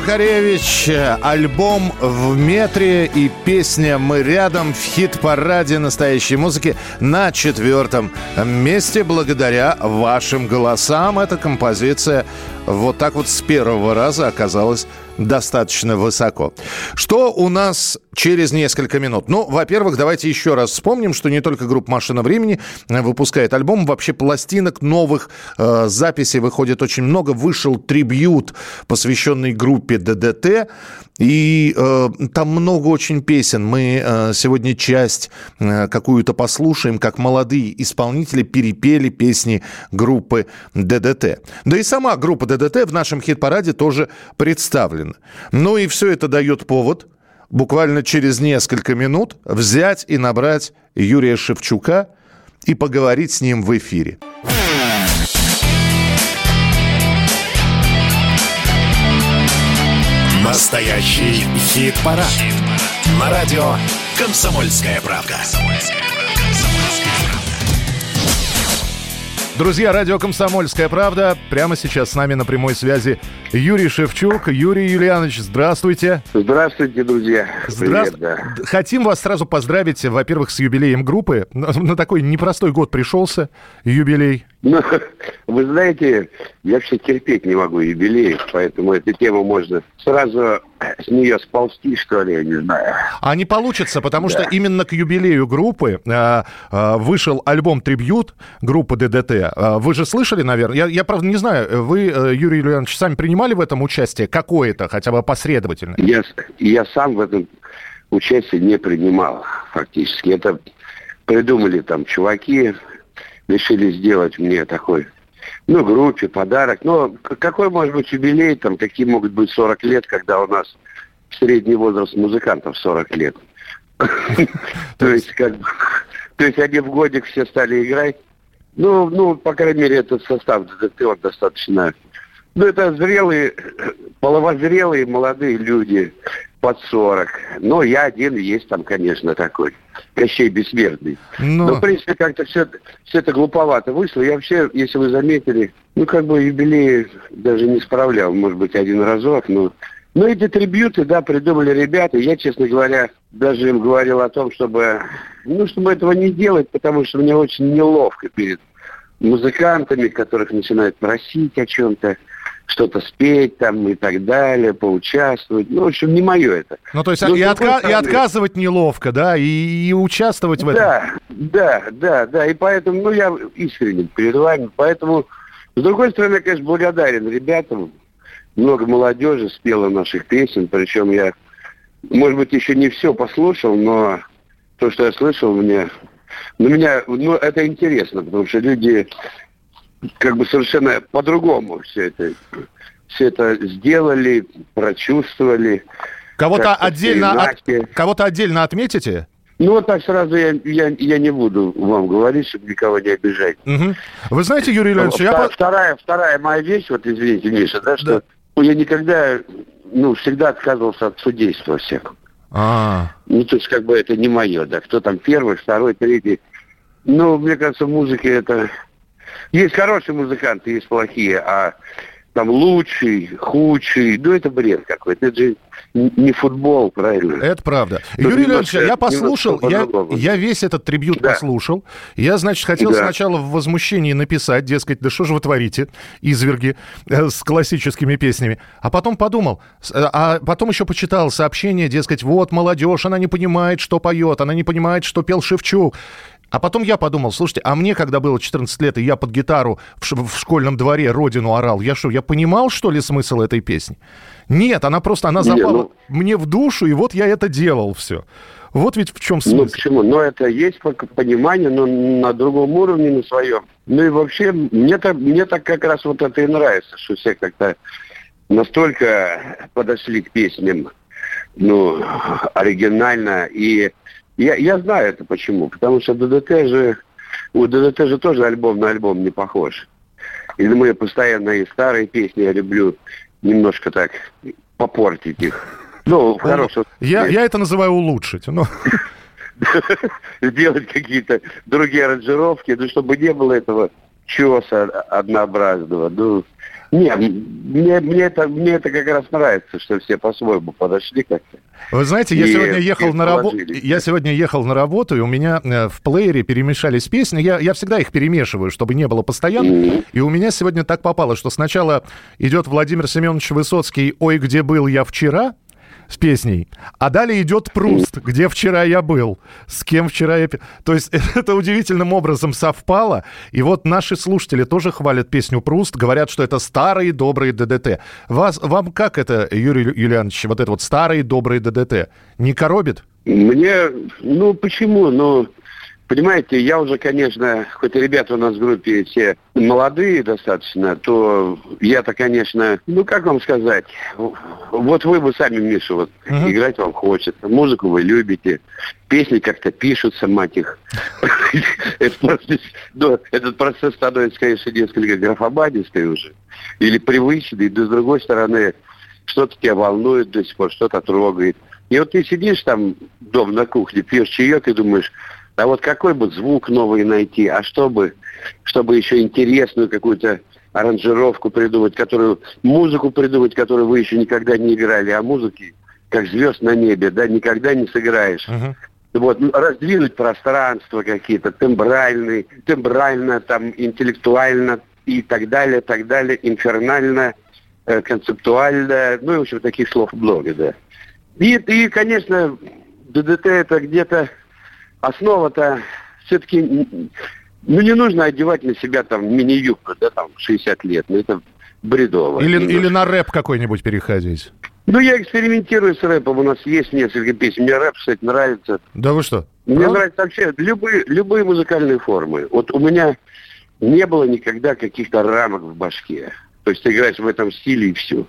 Макаревич, альбом «В метре» и песня «Мы рядом» в хит-параде настоящей музыки на четвертом месте благодаря вашим голосам. Эта композиция вот так вот с первого раза оказалась достаточно высоко. Что у нас через несколько минут? Ну, во-первых, давайте еще раз вспомним, что не только группа «Машина времени» выпускает альбом, вообще пластинок новых э, записей выходит очень много. Вышел трибьют, посвященный группе ДДТ. И э, там много очень песен. Мы э, сегодня часть э, какую-то послушаем, как молодые исполнители перепели песни группы ДДТ. Да и сама группа ДДТ в нашем хит-параде тоже представлена. Ну и все это дает повод буквально через несколько минут взять и набрать Юрия Шевчука и поговорить с ним в эфире. Настоящий хит-парад. На радио «Комсомольская правда». Друзья, радио «Комсомольская правда». Прямо сейчас с нами на прямой связи Юрий Шевчук. Юрий Юлианович, здравствуйте. Здравствуйте, друзья. Здравствуйте. Привет, да. Хотим вас сразу поздравить, во-первых, с юбилеем группы. На такой непростой год пришелся юбилей. Ну, *laughs* вы знаете, я вообще терпеть не могу юбилеи, поэтому эту тему можно сразу с нее сползти, что ли, я не знаю. А не получится, потому Да. что именно к юбилею группы э, э, вышел альбом «Трибьют» группы ДДТ. Э, вы же слышали, наверное? Я, я, правда, не знаю, вы, э, Юрий Юлианович, сами принимали в этом участие? Какое-то, хотя бы последовательно? Я, я сам в этом участие не принимал фактически. Это придумали там чуваки, решили сделать мне такой, ну, группе подарок. Но какой может быть юбилей, там, какие могут быть 40 лет, когда у нас средний возраст музыкантов 40 лет. *laughs* То есть, как бы, то есть они в годик все стали играть. Ну, ну, по крайней мере, этот состав он достаточно... Ну, это зрелые, *clears throat* половозрелые молодые люди под 40. Но я один есть там, конечно, такой. Кощей бессмертный. Но- Но, в принципе, как-то все, все это глуповато вышло. Я вообще, если вы заметили, ну, как бы юбилей даже не справлял, может быть, один разок, но... Но эти трибюты, да, придумали ребята. Я, честно говоря, даже им говорил о том, чтобы, ну, чтобы этого не делать, потому что мне очень неловко перед музыкантами, которых начинают просить о чем-то, что-то спеть там и так далее, поучаствовать. Ну, в общем, не мое это. Ну, то есть Но, и, отка- и стороны- отказывать неловко, да, и, и участвовать в этом. Да, да, да, да. И поэтому, ну, я искренне перед вами. Поэтому, с другой стороны, я, конечно, благодарен ребятам. Много молодежи спела наших песен. Причем я, может быть, еще не все послушал, но то, что я слышал, мне... Ну, меня, ну, это интересно, потому что люди как бы совершенно по-другому все это, все это сделали, прочувствовали. Кого-то отдельно, от- кого-то отдельно отметите? Ну, вот так сразу я, я, я не буду вам говорить, чтобы никого не обижать. Мгм. Вы знаете, Юрий Леонидович, я... Вторая, вторая моя вещь, вот извините, Миша, да, что ну, я никогда, ну, всегда отказывался от судейства всех. А, Ну, то есть, как бы это не мое, да. Кто там первый, второй, третий. Ну, мне кажется, в музыке это... Есть хорошие музыканты, есть плохие, а там лучший, худший, ну, это бред какой-то. Это же не футбол, правильно? Это правда. Тут Юрий Леонидович, я послушал, я, я весь этот трибют Да. послушал. Я, значит, хотел Да. сначала в возмущении написать, дескать, да что же вы творите, изверги, э, с классическими песнями. А потом подумал, э, а потом еще почитал сообщение, дескать, вот молодежь, она не понимает, что поет, она не понимает, что пел Шевчук. А потом я подумал, слушайте, а мне, когда было 14 лет, и я под гитару в, в школьном дворе родину орал, я что, я понимал, что ли, смысл этой песни? Нет, она просто, она Не, запала ну- мне в душу, и вот я это делал все. Вот ведь в чем Ну, смысл. почему? Но это есть понимание, но на другом уровне, на своем. Ну и вообще, мне так, мне так как раз вот это и нравится, что все как-то настолько подошли к песням, ну, оригинально. И я, я знаю это почему. Потому что ДДТ же, у ДДТ же тоже альбом на альбом не похож. И мы постоянно и старые песни я люблю немножко так попортить их. Ну, в хорошем Я, я это называю улучшить. Ну, *laughs* сделать какие-то другие аранжировки, ну, чтобы не было этого чеса однообразного. Ну, Не, мне, мне, это, мне это как раз нравится, что все по-своему подошли как-то. Вы знаете, я И- сегодня ехал на работу. Я сегодня ехал на работу, и у меня э, в плеере перемешались песни. Я, я всегда их перемешиваю, чтобы не было постоянно. И у меня сегодня так попало, что сначала идет Владимир Семенович Высоцкий «Ой, где был я вчера?» С песней, а далее идет Пруст, где вчера я был, с кем вчера я... То есть *laughs* это удивительным образом совпало, и вот наши слушатели тоже хвалят песню Пруст, говорят, что это старые добрые ДДТ. Вас, вам как это, Юрий Юлианович, вот это вот старые добрые ДДТ, не коробит? Мне, ну почему? Ну, понимаете, я уже, конечно, хоть и ребята у нас в группе все молодые достаточно, то я-то, конечно, ну как вам сказать, вот вы бы сами, Миша, вот играть вам хочется, музыку вы любите, песни как-то пишутся, мать их. *laughs* Ну, Этот процесс становится, конечно, несколько графоманистый уже, или привычный, да с другой стороны, что-то тебя волнует до сих пор, что-то трогает. И вот ты сидишь там дома на кухне, пьешь чаек и думаешь, а вот какой бы звук новый найти, а чтобы, чтобы еще интересную какую-то аранжировку придумать, которую, музыку придумать, которую вы еще никогда не играли, а музыки, как звезд на небе, да, никогда не сыграешь. Вот, ну, раздвинуть пространство какие-то, тембральный, тембрально, там, интеллектуально и так далее, так далее, инфернально, э, концептуально, ну, и, в общем, таких слов много, да. И, и, конечно, ДДТ это где-то основа-то все-таки, ну, не нужно одевать на себя там мини-юбку, да, там, 60 лет, ну, это бредово. Или, Немножко. или на рэп какой-нибудь переходить? Ну, я экспериментирую с рэпом, у нас есть несколько песен, мне рэп, кстати, нравится. Да вы что? Мне Правда? нравятся вообще любые, любые музыкальные формы. Вот у меня не было никогда каких-то рамок в башке. То есть ты играешь в этом стиле и все.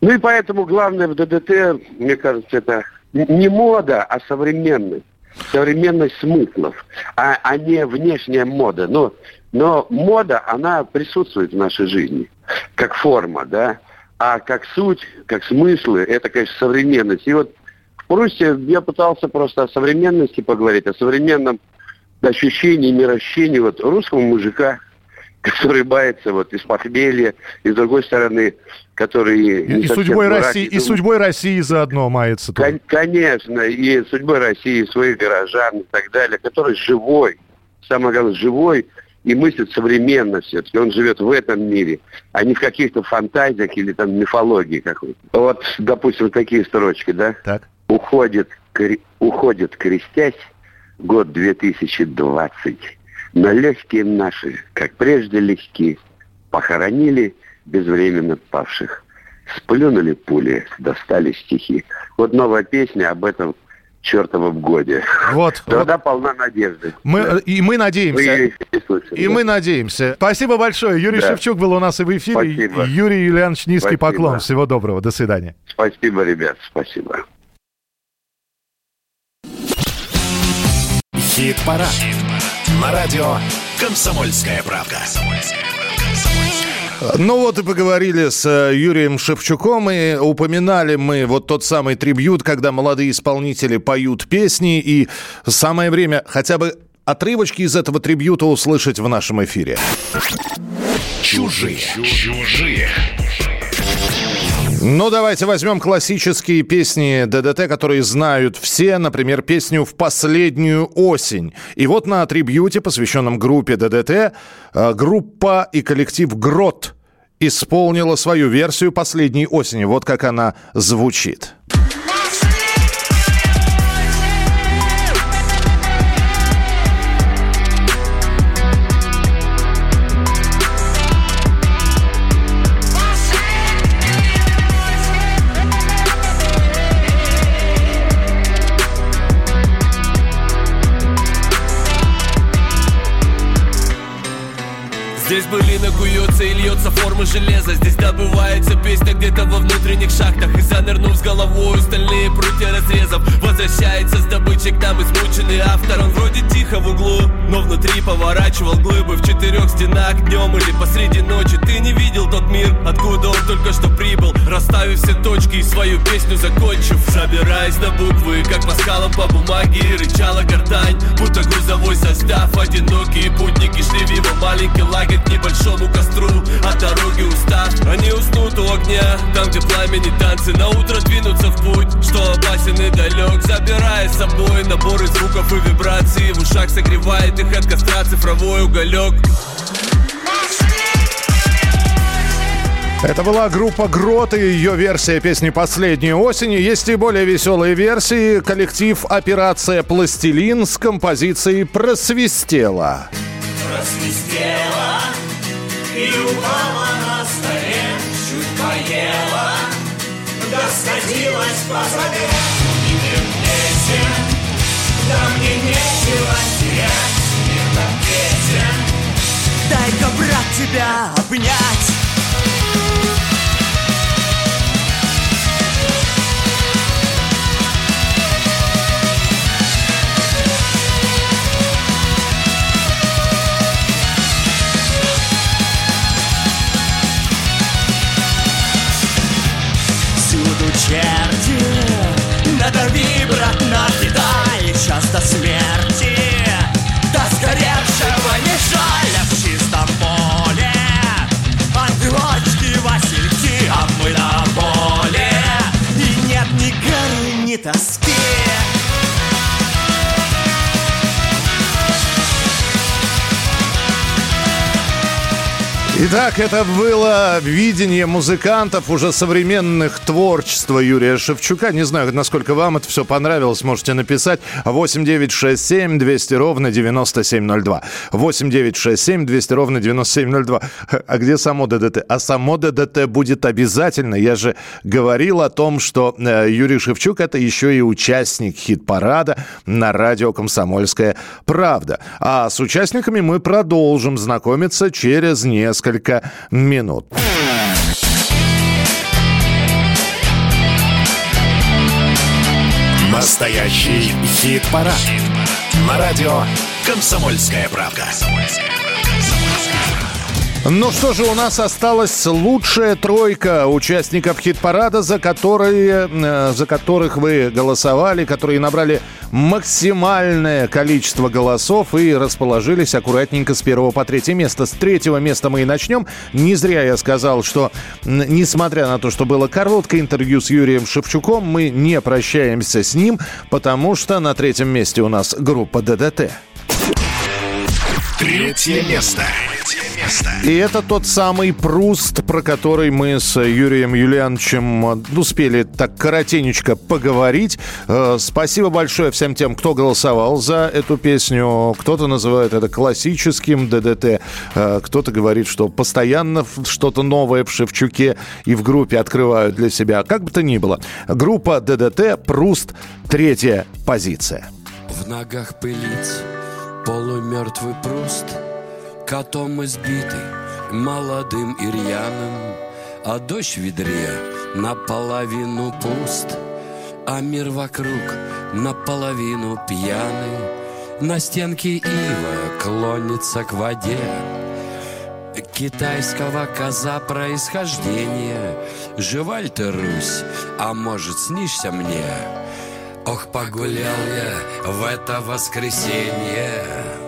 Ну и поэтому главное в ДДТ, мне кажется, это не мода, а современность. Современность смыслов, а, а не внешняя мода. Но, но мода, она присутствует в нашей жизни, как форма, да. А как суть, как смыслы, это, конечно, современность. И вот в Пруссе я пытался просто о современности поговорить, о современном ощущении, мироощении вот русского мужика, *laughs* который бается вот из похмелья, и с другой стороны, который... И, судьбой России, и судьбой России заодно мается. Кон- Конечно, и судьбой России, своих горожан и так далее, который живой, самое главное, живой и мыслит современно все-таки. Он живет в этом мире, а не в каких-то фантазиях или там мифологии какой-то. Вот, допустим, такие строчки, да? Так. Уходит, кре- уходит крестясь год 2020. Но легкие наши, как прежде легки, похоронили безвременно павших. Сплюнули пули, достали стихи. Вот новая песня об этом чертовом годе. Вот, Тогда полна надежды. Мы, Да. э, И мы надеемся. Вы слышали, И да? мы надеемся. Спасибо большое. Юрий Да. Шевчук был у нас и в эфире. Спасибо. Юрий Юлианович, низкий Спасибо. поклон. Всего доброго. До свидания. Спасибо, ребят, спасибо. Хит-парад. На радио «Комсомольская правда». Ну вот и поговорили с э, Юрием Шевчуком, и упоминали мы вот тот самый трибьют, когда молодые исполнители поют песни, и самое время хотя бы отрывочки из этого трибьюта услышать в нашем эфире. Чужие. Чужие. Ну, давайте возьмем классические песни ДДТ, которые знают все, например, песню «В последнюю осень». И вот на трибьюте, посвященном группе ДДТ, э, группа и коллектив «Грот» исполнила свою версию «Последней осени». Вот как она звучит. Здесь былина куется и льется форма железа. Здесь добывается песня где-то во внутренних шахтах. И занырнув с головой стальные прутья разрезов. Возвращается с добычей к нам измученный автор. Он вроде тихо в углу, но внутри поворачивал глыбы. В четырех стенах днем или посреди ночи. Ты не видел тот мир, откуда он только что прибыл. Расставив все точки и свою песню закончив. Забираясь на буквы, как по скалам по бумаге рычала гортань, будто грузовой состав Одинокие путники шли в его маленький лагерь К небольшому костру, от дороги устав Они уснут у огня, там где пламени танцы На утро двинутся в путь, что опасен и далек Забирая с собой наборы звуков и вибраций В ушах согревает их от костра цифровой уголек Это была группа Грот и ее версия песни «Последней осени». Есть и более веселые версии. Коллектив «Операция Пластилин» с композицией «Просвистела». Просвистела и упала на столе, чуть поела, да скатилась по траве. Милым песен, да мне нечего терять, мир так песен. Дай-ка, брат, тебя обнять Всюду черти Надави, брат, накидай Час до Итак, это было видение музыкантов уже современных творчества Юрия Шевчука. Не знаю, насколько вам это все понравилось, можете написать 8967 200 ровно 9702. 8967 200 ровно 9702. А где само ДДТ? А само ДДТ будет обязательно. Я же говорил о том, что э, Юрий Шевчук это еще и участник хит-парада на радио «Комсомольская правда». А с участниками мы продолжим знакомиться через несколько несколько минут. Настоящий хит-парад. Хит На радио «Комсомольская правда». Ну что же, у нас осталась лучшая тройка участников хит-парада, за, которые, э, за которых вы голосовали, которые набрали максимальное количество голосов и расположились аккуратненько с первого по третье место. С третьего места мы и начнем. Не зря я сказал, что несмотря на то, что было короткое интервью с Юрием Шевчуком, мы не прощаемся с ним, потому что на третьем месте у нас группа ДДТ. Третье место. И это тот самый Пруст, про который мы с Юрием Юлиановичем э, успели так коротенечко поговорить. Э, спасибо большое всем тем, кто голосовал за эту песню. Кто-то называет это классическим ДДТ, э, кто-то говорит, что постоянно что-то новое в Шевчуке и в группе открывают для себя. Как бы то ни было, группа ДДТ Пруст, третья позиция. В ногах пылить полумертвый Пруст — Котом избитый, молодым и рьяным, А дождь в ведре наполовину пуст, А мир вокруг наполовину пьяный, На стенке ива клонится к воде. Китайского коза происхождения Жива ли ты, Русь, а может, снишься мне? Ох, погулял я в это воскресенье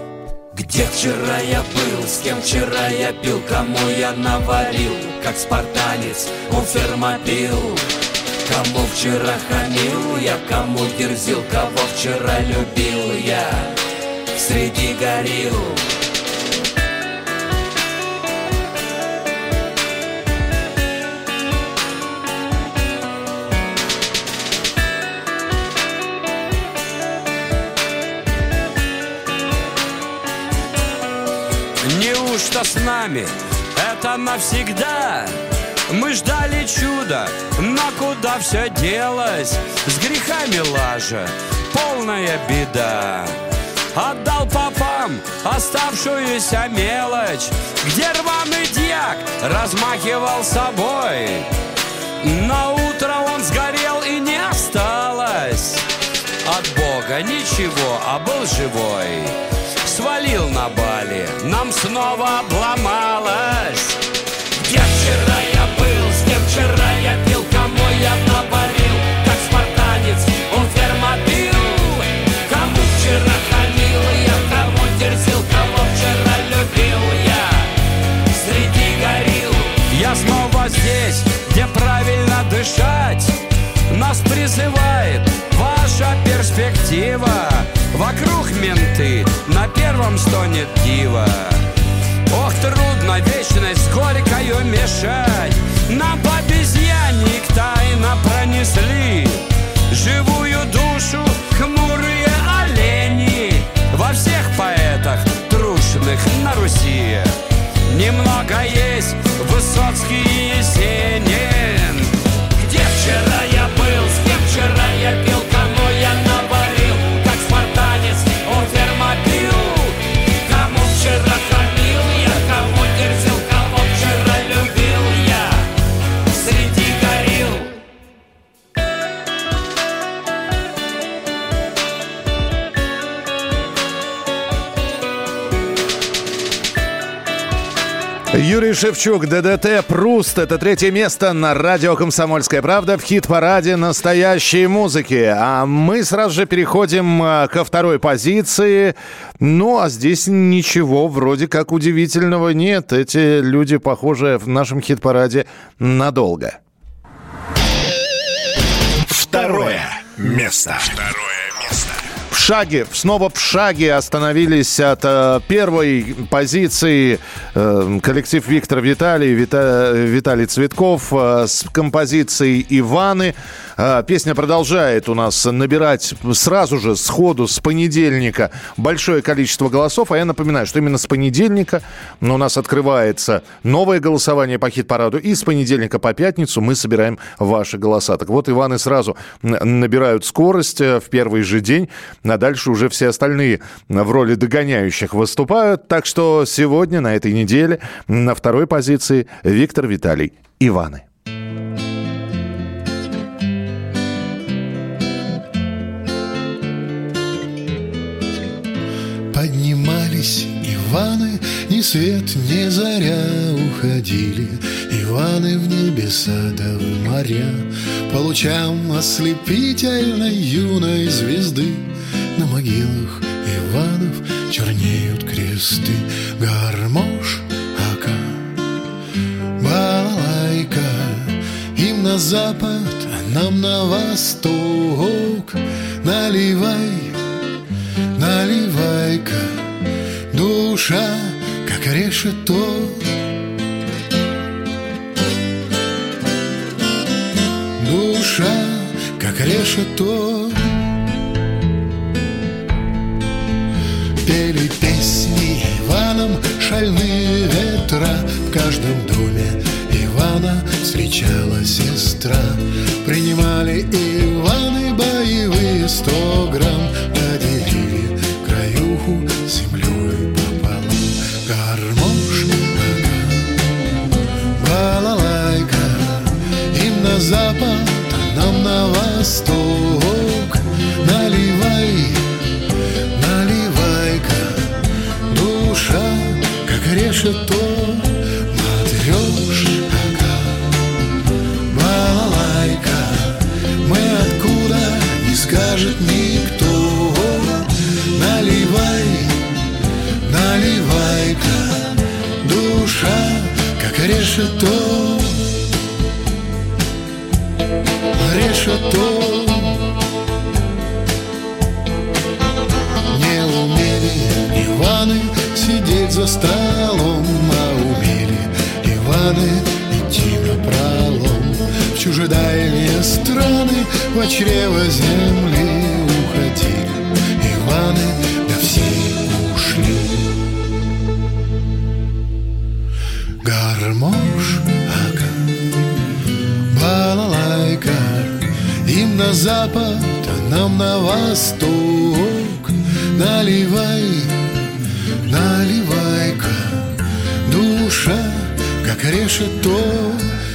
где вчера я был, с кем вчера я пил, кому я наварил, как спартанец у фермопил. Кому вчера хамил я, кому дерзил, кого вчера любил я, среди горил. Неужто с нами это навсегда? Мы ждали чуда, но куда все делось? С грехами лажа, полная беда. Отдал попам оставшуюся мелочь, где рваный дьяк размахивал собой. На утро он сгорел и не осталось от Бога ничего, а был живой свалил на Бали, нам снова обломалось. Где вчера я был, с кем вчера я пил, кому я напарил, как спартанец, он фермобил. Кому вчера хамил я, кому дерзил, кого вчера любил я, среди горил. Я снова здесь, где правильно дышать, нас призывает ваша перспектива. Вокруг менты, первым стонет дива. Ох, трудно вечность горькою мешать. Нам по обезьянник тайно пронесли Живую душу хмурые олени Во всех поэтах трушных на Руси Немного есть Высоцкий и Есенин Юрий Шевчук, ДДТ, Пруст. Это третье место на радио «Комсомольская правда» в хит-параде настоящей музыки. А мы сразу же переходим а, ко второй позиции. Ну, а здесь ничего вроде как удивительного нет. Эти люди, похожи в нашем хит-параде надолго. Второе место. Второе шаге, снова в шаге остановились от э, первой позиции э, коллектив Виктор Виталий, Вита, Виталий Цветков э, с композицией «Иваны». Э, песня продолжает у нас набирать сразу же, сходу, с понедельника большое количество голосов. А я напоминаю, что именно с понедельника у нас открывается новое голосование по хит-параду. И с понедельника по пятницу мы собираем ваши голоса. Так вот, Иваны сразу набирают скорость э, в первый же день. А дальше уже все остальные в роли догоняющих выступают. Так что сегодня, на этой неделе, на второй позиции Виктор Виталий Иваны. Поднимались Иваны, ни свет, ни заря уходили Иваны в небеса да в моря По лучам ослепительной юной звезды На могилах Иванов чернеют кресты. Гармош, ака, балалайка Им на запад, а нам на восток. Наливай Наливай-ка, душа, как решето. Душа, как решето Пели песни Иваном шальные ветра В каждом доме Ивана встречала сестра. Принимали Иваны боевые сто грамм Поделили краюху землей пополам. Гармош, балалайка Им на запад, как решето Матрешка, балалайка Мы откуда не скажет никто. Наливай, наливай-ка Душа, как решето. Решето. Не умели Иваны сидеть за столом Иваны идти на пролом. В чужедальние страны Во чрево земли уходили. Иваны, да все ушли. Гармош, ага, балалайка Им на запад, а нам на восток. Наливай, как решето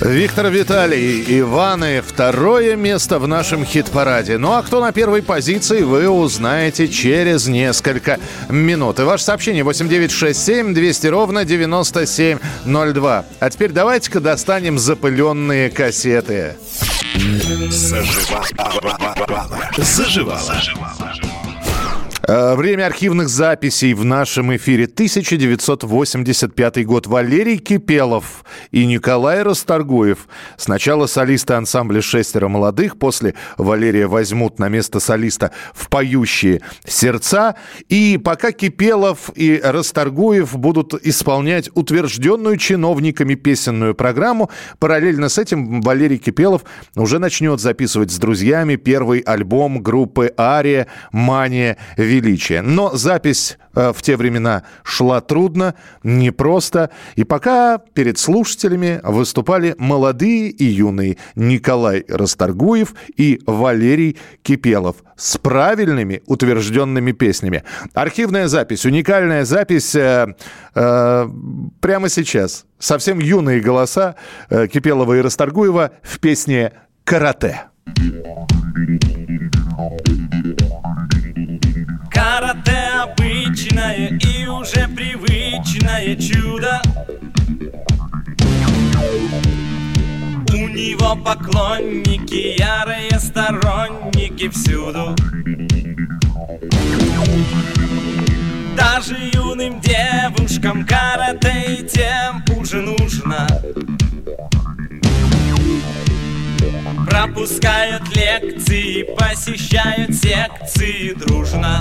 Виктор Виталий, Иваны, второе место в нашем хит-параде. Ну а кто на первой позиции, вы узнаете через несколько минут. И ваше сообщение 8967 200 ровно 9702. А теперь давайте-ка достанем запыленные кассеты. Заживала. Заживала. Э, Время архивных записей в нашем эфире. 1985 год. Валерий Кипелов и Николай Расторгуев. Сначала солисты ансамбля «Шестеро молодых», после Валерия возьмут на место солиста в «Поющие сердца». И пока Кипелов и Расторгуев будут исполнять утвержденную чиновниками песенную программу, параллельно с этим Валерий Кипелов уже начнет записывать с друзьями первый альбом группы «Ария. Мания величия». Но запись э, в те времена шла трудно, непросто. И пока перед слушателями выступали молодые и юные Николай Расторгуев и Валерий Кипелов с правильными утвержденными песнями. Архивная запись, уникальная запись э, э, прямо сейчас. Совсем юные голоса э, Кипелова и Расторгуева в песне «Карате». Привычное чудо. У него поклонники, ярые сторонники всюду. Даже юным девушкам карате и тем уже нужно. Пропускают лекции, посещают секции дружно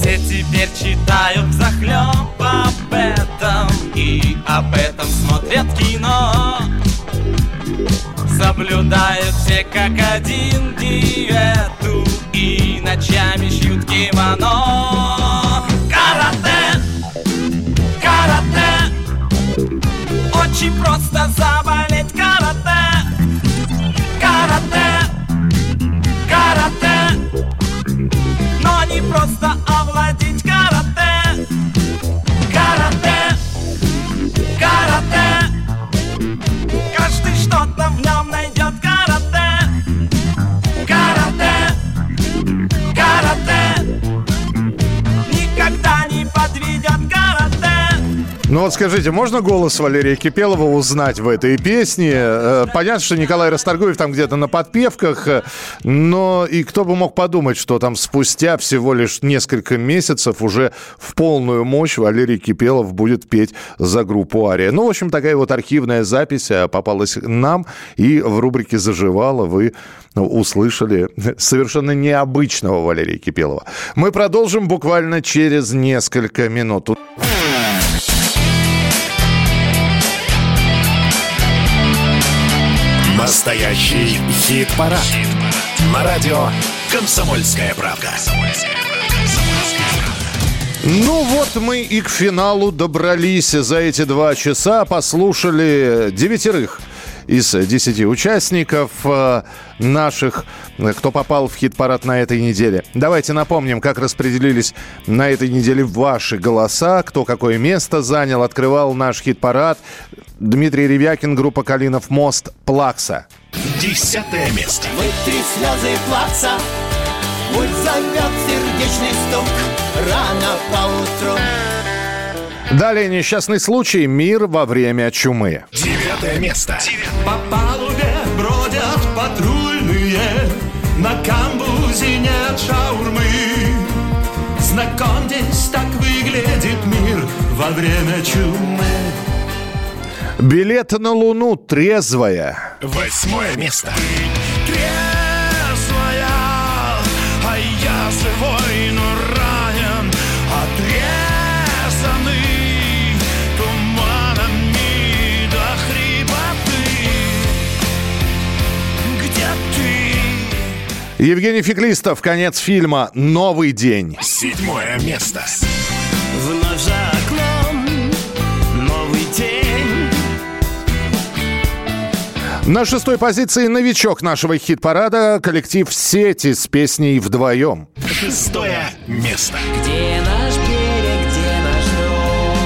Все теперь читают захлеб об этом И об этом смотрят кино Соблюдают все как один диету И ночами шьют кимоно Карате! Карате! Очень просто заболеть карате Карате Карате Но не просто овладеть карате. Карате. Карате. Каждый что-то в нем найдет карате. Карате. Карате Ну вот скажите, можно голос Валерия Кипелова узнать в этой песне? Э, Понятно, что Николай Расторгуев там где-то на подпевках, но и кто бы мог подумать, что там спустя всего лишь несколько месяцев уже в полную мощь Валерий Кипелов будет петь за группу «Ария». Ну, в общем, такая вот архивная запись э, попалась нам, и в рубрике «Заживало» вы ну, услышали совершенно необычного Валерия Кипелова. Мы продолжим буквально через несколько минут. Настоящий хит-парад. На радио «Комсомольская правда». Ну вот мы и к финалу добрались за эти два часа, послушали девятерых из десяти участников э, наших, кто попал в хит-парад на этой неделе. Давайте напомним, как распределились на этой неделе ваши голоса, кто какое место занял, открывал наш хит-парад. Дмитрий Ревякин, группа «Калинов мост», «Плакса». Десятое место. Вытри слезы плакса Пульс зовет сердечный стук Рано поутру Далее несчастный случай «Мир во время чумы». Девятое место. По палубе бродят патрульные На камбузе нет шаурмы Знакомьтесь, так выглядит мир во время чумы Билет на Луну трезвая. Восьмое место. Трезвая, а я живой, но ранен, отрезанный туманами до хрипоты. Где ты? Евгений Феклистов, конец фильма «Новый день». Седьмое место. Вновь за окном На шестой позиции новичок нашего хит-парада коллектив «Сети» с песней «Вдвоем». Шестое место. Где наш берег, где наш дом?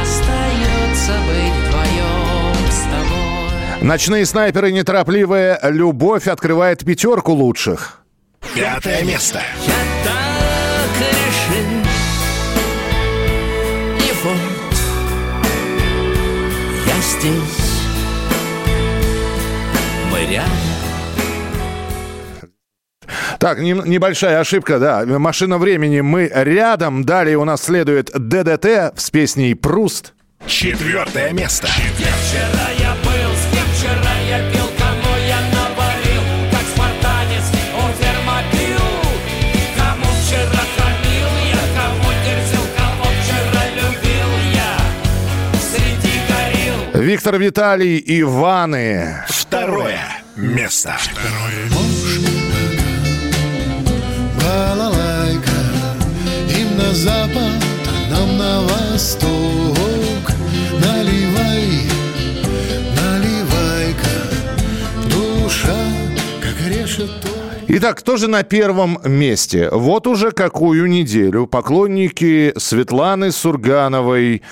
Остается быть вдвоем с тобой. Ночные снайперы неторопливая любовь открывает пятерку лучших. Пятое место. Так решил И вот Я здесь Рядом Так, не- небольшая ошибка, да. Машина времени. Мы рядом. Далее у нас следует ДДТ с песней «Пруст». Четвертое место. Где вчера я был, с кем вчера я пил, кому я наварил, как спартанец он фермопил. Кому вчера хамил я, кому дерзил, кого вчера любил я, среди горил. Виктор Виталий Иваны. Второе место. Балалайка Им на запад, а нам на восток Наливай, наливай-ка Душа, как решето Итак, кто же на первом месте? Вот уже какую неделю поклонники Светланы Сургановой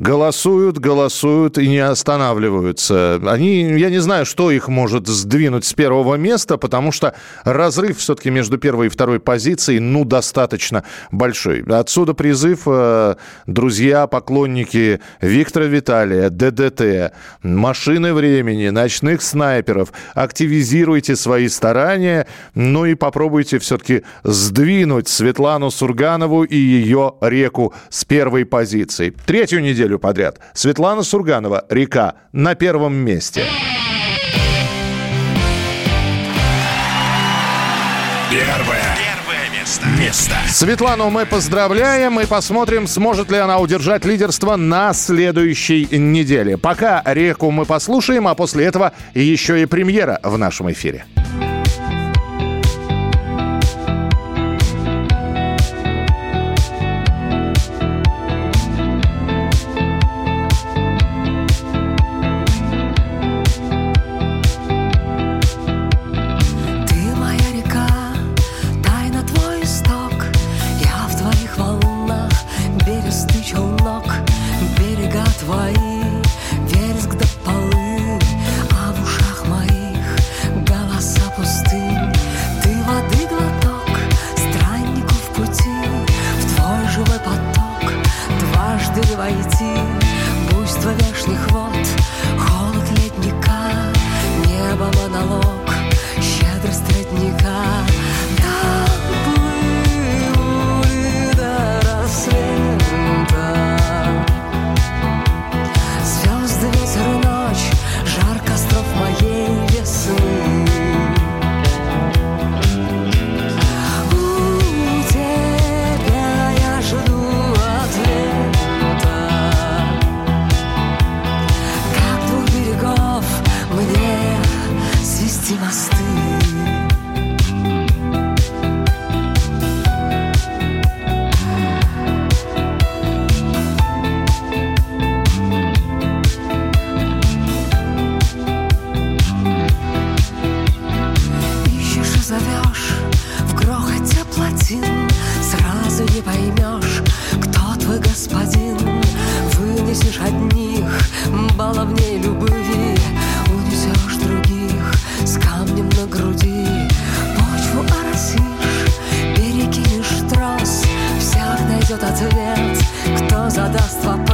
голосуют, голосуют и не останавливаются. Они, я не знаю, что их может сдвинуть с первого места, потому что разрыв все-таки между первой и второй позицией, ну, достаточно большой. Отсюда призыв, э, друзья, поклонники Виктора Виталия, ДДТ, машины времени, ночных снайперов, активизируйте свои старания, ну и попробуйте все-таки сдвинуть Светлану Сурганову и ее реку с первой позиции. Третью неделю подряд Светлана Сурганова «Река» на первом месте. Первое. Первое место. Место. Светлану мы поздравляем и посмотрим, сможет ли она удержать лидерство на следующей неделе. Пока реку мы послушаем, а после этого еще и премьера в нашем эфире. Найдет ответ, кто задаст вопрос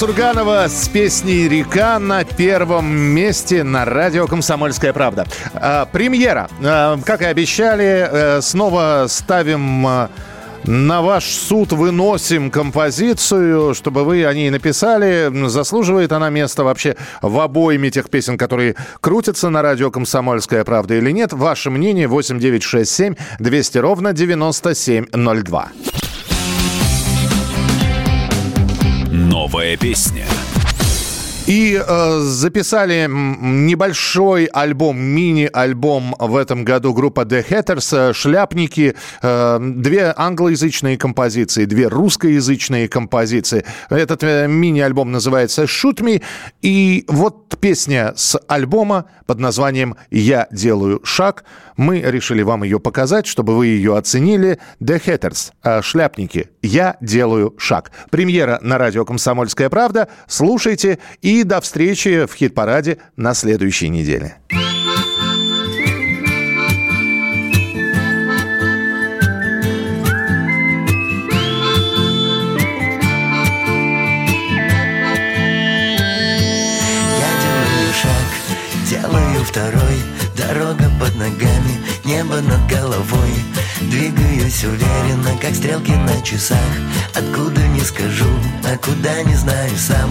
Сурганова с песней «Река» на первом месте на радио «Комсомольская правда». А, премьера. А, как и обещали, э, снова ставим а, на ваш суд выносим композицию, чтобы вы о ней написали. Заслуживает она места вообще в обоими тех песен, которые крутятся на радио «Комсомольская правда» или нет? Ваше мнение 8967 200 ровно 9702. Новая песня. И э, записали небольшой альбом, мини-альбом в этом году группа The Hatters, э, «Шляпники», э, две англоязычные композиции, две русскоязычные композиции. Этот э, мини-альбом называется «Shoot Me», и вот песня с альбома под названием «Я делаю шаг». Мы решили вам ее показать, чтобы вы ее оценили. The Hatters, э, «Шляпники», «Я делаю шаг». Премьера на радио «Комсомольская правда». Слушайте и до встречи в хит-параде на следующей неделе. Я делаю шаг, делаю второй. Дорога под ногами, небо над головой. Двигаюсь уверенно, как стрелки на часах. Откуда не скажу, а куда не знаю сам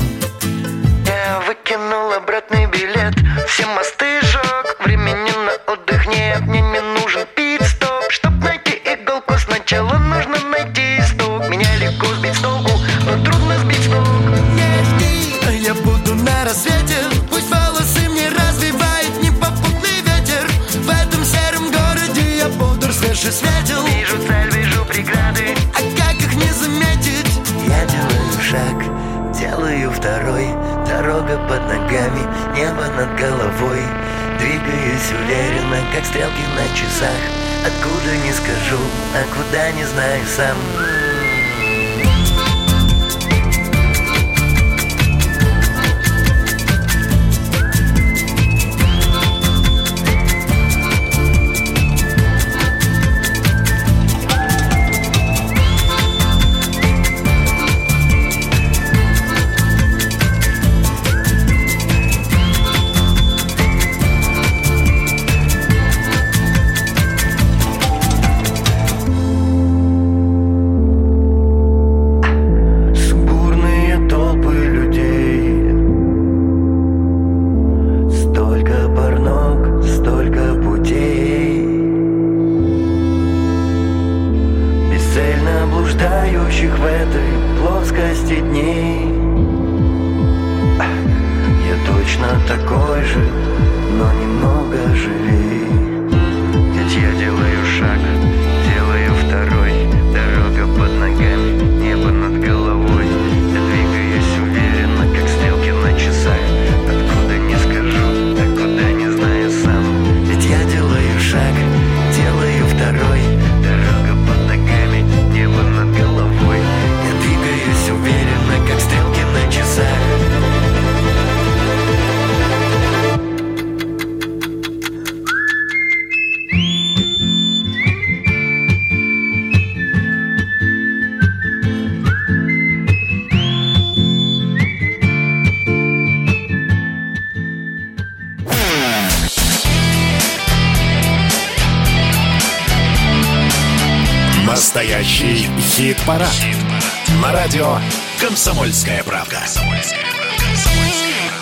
не